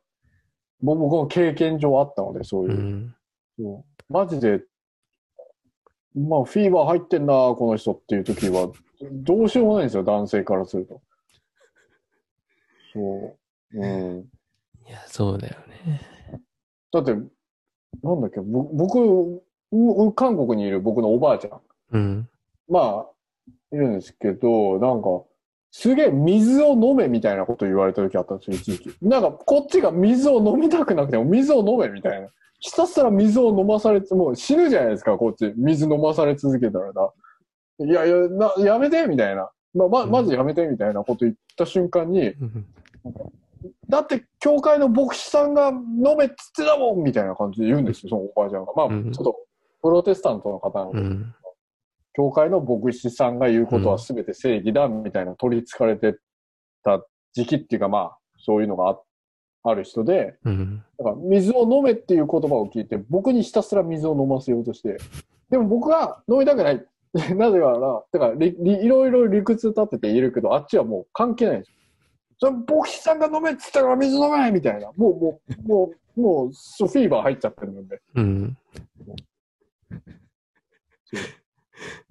[SPEAKER 2] 僕の経験上あったので、そういうう。
[SPEAKER 1] ん。
[SPEAKER 2] そうマジで、まあ、フィーバー入ってんな、この人っていう時は、どうしようもないんですよ、男性からすると。そう。うん。
[SPEAKER 1] いや、そうだよね。
[SPEAKER 2] だって、なんだっけ、ぼ僕、う韓国にいる僕のおばあちゃん。
[SPEAKER 1] うん。
[SPEAKER 2] まあ、いるんですけど、なんか、すげえ水を飲めみたいなこと言われた時あったんですよ、一時期。なんか、こっちが水を飲みたくなくても水を飲めみたいな。ひたすら水を飲まされて、もう死ぬじゃないですか、こっち。水飲まされ続けたらな。いやいや、な、やめてみたいな。ま、ま、まずやめてみたいなこと言った瞬間に、
[SPEAKER 1] うん
[SPEAKER 2] だって、教会の牧師さんが飲めっつってたもんみたいな感じで言うんですよ、そのおばあちゃんが。まあ、
[SPEAKER 1] うん
[SPEAKER 2] ちょっと、プロテスタントの方なので、
[SPEAKER 1] うん。
[SPEAKER 2] 教会の牧師さんが言うことは全て正義だみたいな取り憑かれてた時期っていうかまあそういうのがあある人で、
[SPEAKER 1] うん。
[SPEAKER 2] だから水を飲めっていう言葉を聞いて僕にひたすら水を飲ませようとして、でも僕は飲みたくない。なぜかな、だからいろいろ理屈立てて言えるけど、あっちはもう関係ないんですよ。それ牧師さんが飲めって言ったから水飲めみたいな。もう、もう、もう、もう、フィーバー入っちゃってるんで。
[SPEAKER 1] うん。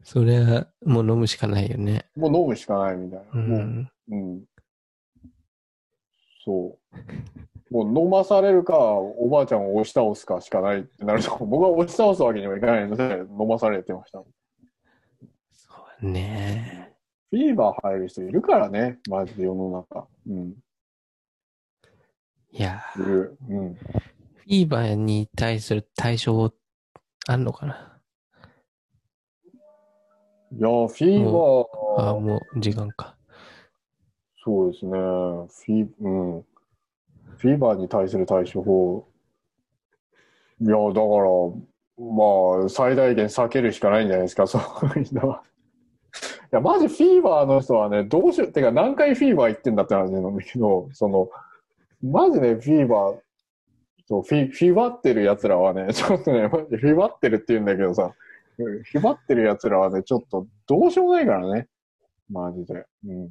[SPEAKER 2] そ
[SPEAKER 1] れはもう飲むしかないよね。
[SPEAKER 2] もう飲むしかないみたいな。
[SPEAKER 1] う。
[SPEAKER 2] んうん。そう。もう飲まされるか、おばあちゃんを押し倒すかしかないってなると、僕は押し倒すわけにはいかないので、飲まされてました。
[SPEAKER 1] そうね。
[SPEAKER 2] フィーバー入る人いるからね、マジで世の中。うん。
[SPEAKER 1] いや、
[SPEAKER 2] いる。うん。
[SPEAKER 1] フィーバーに対する対処あんのかな？い
[SPEAKER 2] や、フィーバー、
[SPEAKER 1] ああ、もう時間か。
[SPEAKER 2] そうですね。フィー、うん。フィーバーに対する対処法。いや、だから、まあ、最大限避けるしかないんじゃないですか、そういうのは。いや、マジフィーバーの人はね、どうしよう、てか何回フィーバー行ってんだって話なんだけど、その、マジでフィーバー、そう、フィ、フィーバってる奴らはね、ちょっとね、マジでフィーバってるって言うんだけどさ、フィーバってる奴らはね、ちょっとどうしようもないからね。マジで。うん。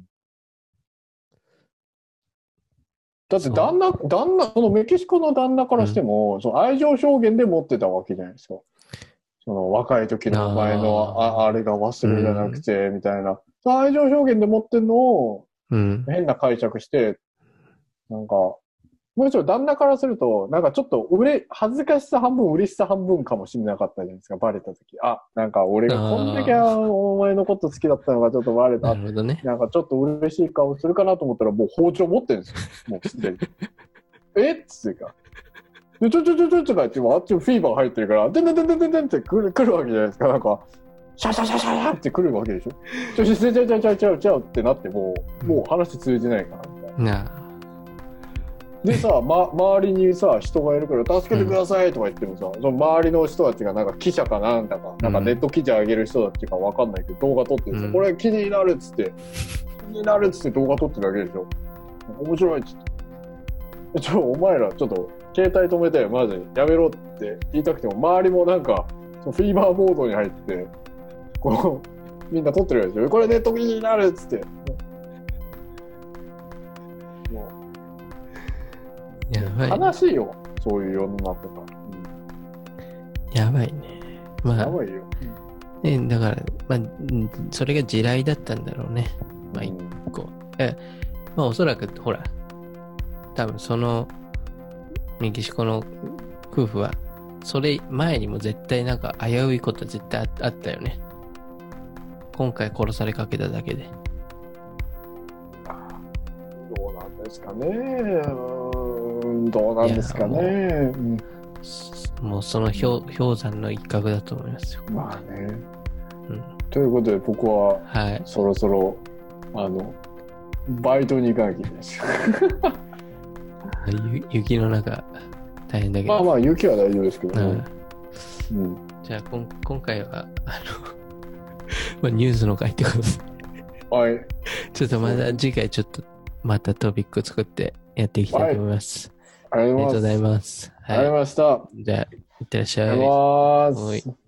[SPEAKER 2] だって旦那、旦那、そのメキシコの旦那からしても、その愛情表現で持ってたわけじゃないですか。その若い時のお前の
[SPEAKER 1] あ
[SPEAKER 2] あれが忘れじゃなくて、みたいな。その愛情表現で持ってるのを。変な解釈して、なん。か、もちろ旦那からすると、なんかちょっと、俺、恥ずかしさ半分、嬉しさ半分かもしれなかったじゃないですか、バレた時。あ、なんか俺がこんだけお前のこと好きだったのがちょっとバレた。
[SPEAKER 1] なるほどね。
[SPEAKER 2] なんかちょっと嬉しい顔するかなと思ったら、もう包丁持ってるんですよ。もうすでに。え？っつうか。で、ちょちょちょちょちょ言って、あっちもフィーバー入ってるから、でんでんでんでんでんって来る来るわけじゃないですか、なんか。シャシャシャシャって来るわけでしょ。ちょちょちょちょちょちょちょってなって、もう、もう話通じないから、みたいな。でさ、ま、周りにさ、人がいるから、助けてくださいとか言ってもさ、その周りの人たちがなんか記者かなんだか、なんかネット記事上げる人たちかわかんないけど、動画撮ってるさ、
[SPEAKER 1] うん
[SPEAKER 2] これ記事になるっつって、記事になるっつって動画撮ってるだけでしょ。面白いっつって。ちょ、お前ら、ちょっと、携帯止めて、マジ、やめろって言いたくても、周りもなんか、フィーバーモードに入って、こう、みんな撮ってるやつよ。これネット記事になるっつって。
[SPEAKER 1] ばい、
[SPEAKER 2] 悲しいよ、そういう世の中が。
[SPEAKER 1] やばいね。
[SPEAKER 2] うん、
[SPEAKER 1] まあ、
[SPEAKER 2] やばいよ。
[SPEAKER 1] ね、だから、まあ、うんそれが地雷だったんだろうね。まあ、一個。え、まあ、おそらく、ほら、多分その、メキシコの夫婦は、それ前にも絶対なんか危ういことは絶対ああったよね。今回殺されかけただけで。
[SPEAKER 2] どうなんですかね。どうなんですかね。うん
[SPEAKER 1] もうその氷氷山の一角だと思いますよ。
[SPEAKER 2] まあね。
[SPEAKER 1] うん。
[SPEAKER 2] ということで、僕は
[SPEAKER 1] はい。
[SPEAKER 2] そろそろ、あの、バイトに行かなきゃいけないです。
[SPEAKER 1] ゆ雪の中、大変だけど。
[SPEAKER 2] まあまあ、雪は大丈夫ですけど
[SPEAKER 1] うん
[SPEAKER 2] ね。うん。
[SPEAKER 1] じゃあこん、今回は、あの、まあ、ニュースの回ってことで、
[SPEAKER 2] はい。
[SPEAKER 1] ちょっとまた次回ちょっと、またトピック作ってやっていきたいと思います。
[SPEAKER 2] あり
[SPEAKER 1] がとうござい
[SPEAKER 2] ます。ありがとうござい
[SPEAKER 1] は
[SPEAKER 2] ました。
[SPEAKER 1] じゃあ、いってらっしゃい。
[SPEAKER 2] いま
[SPEAKER 1] はい
[SPEAKER 2] す。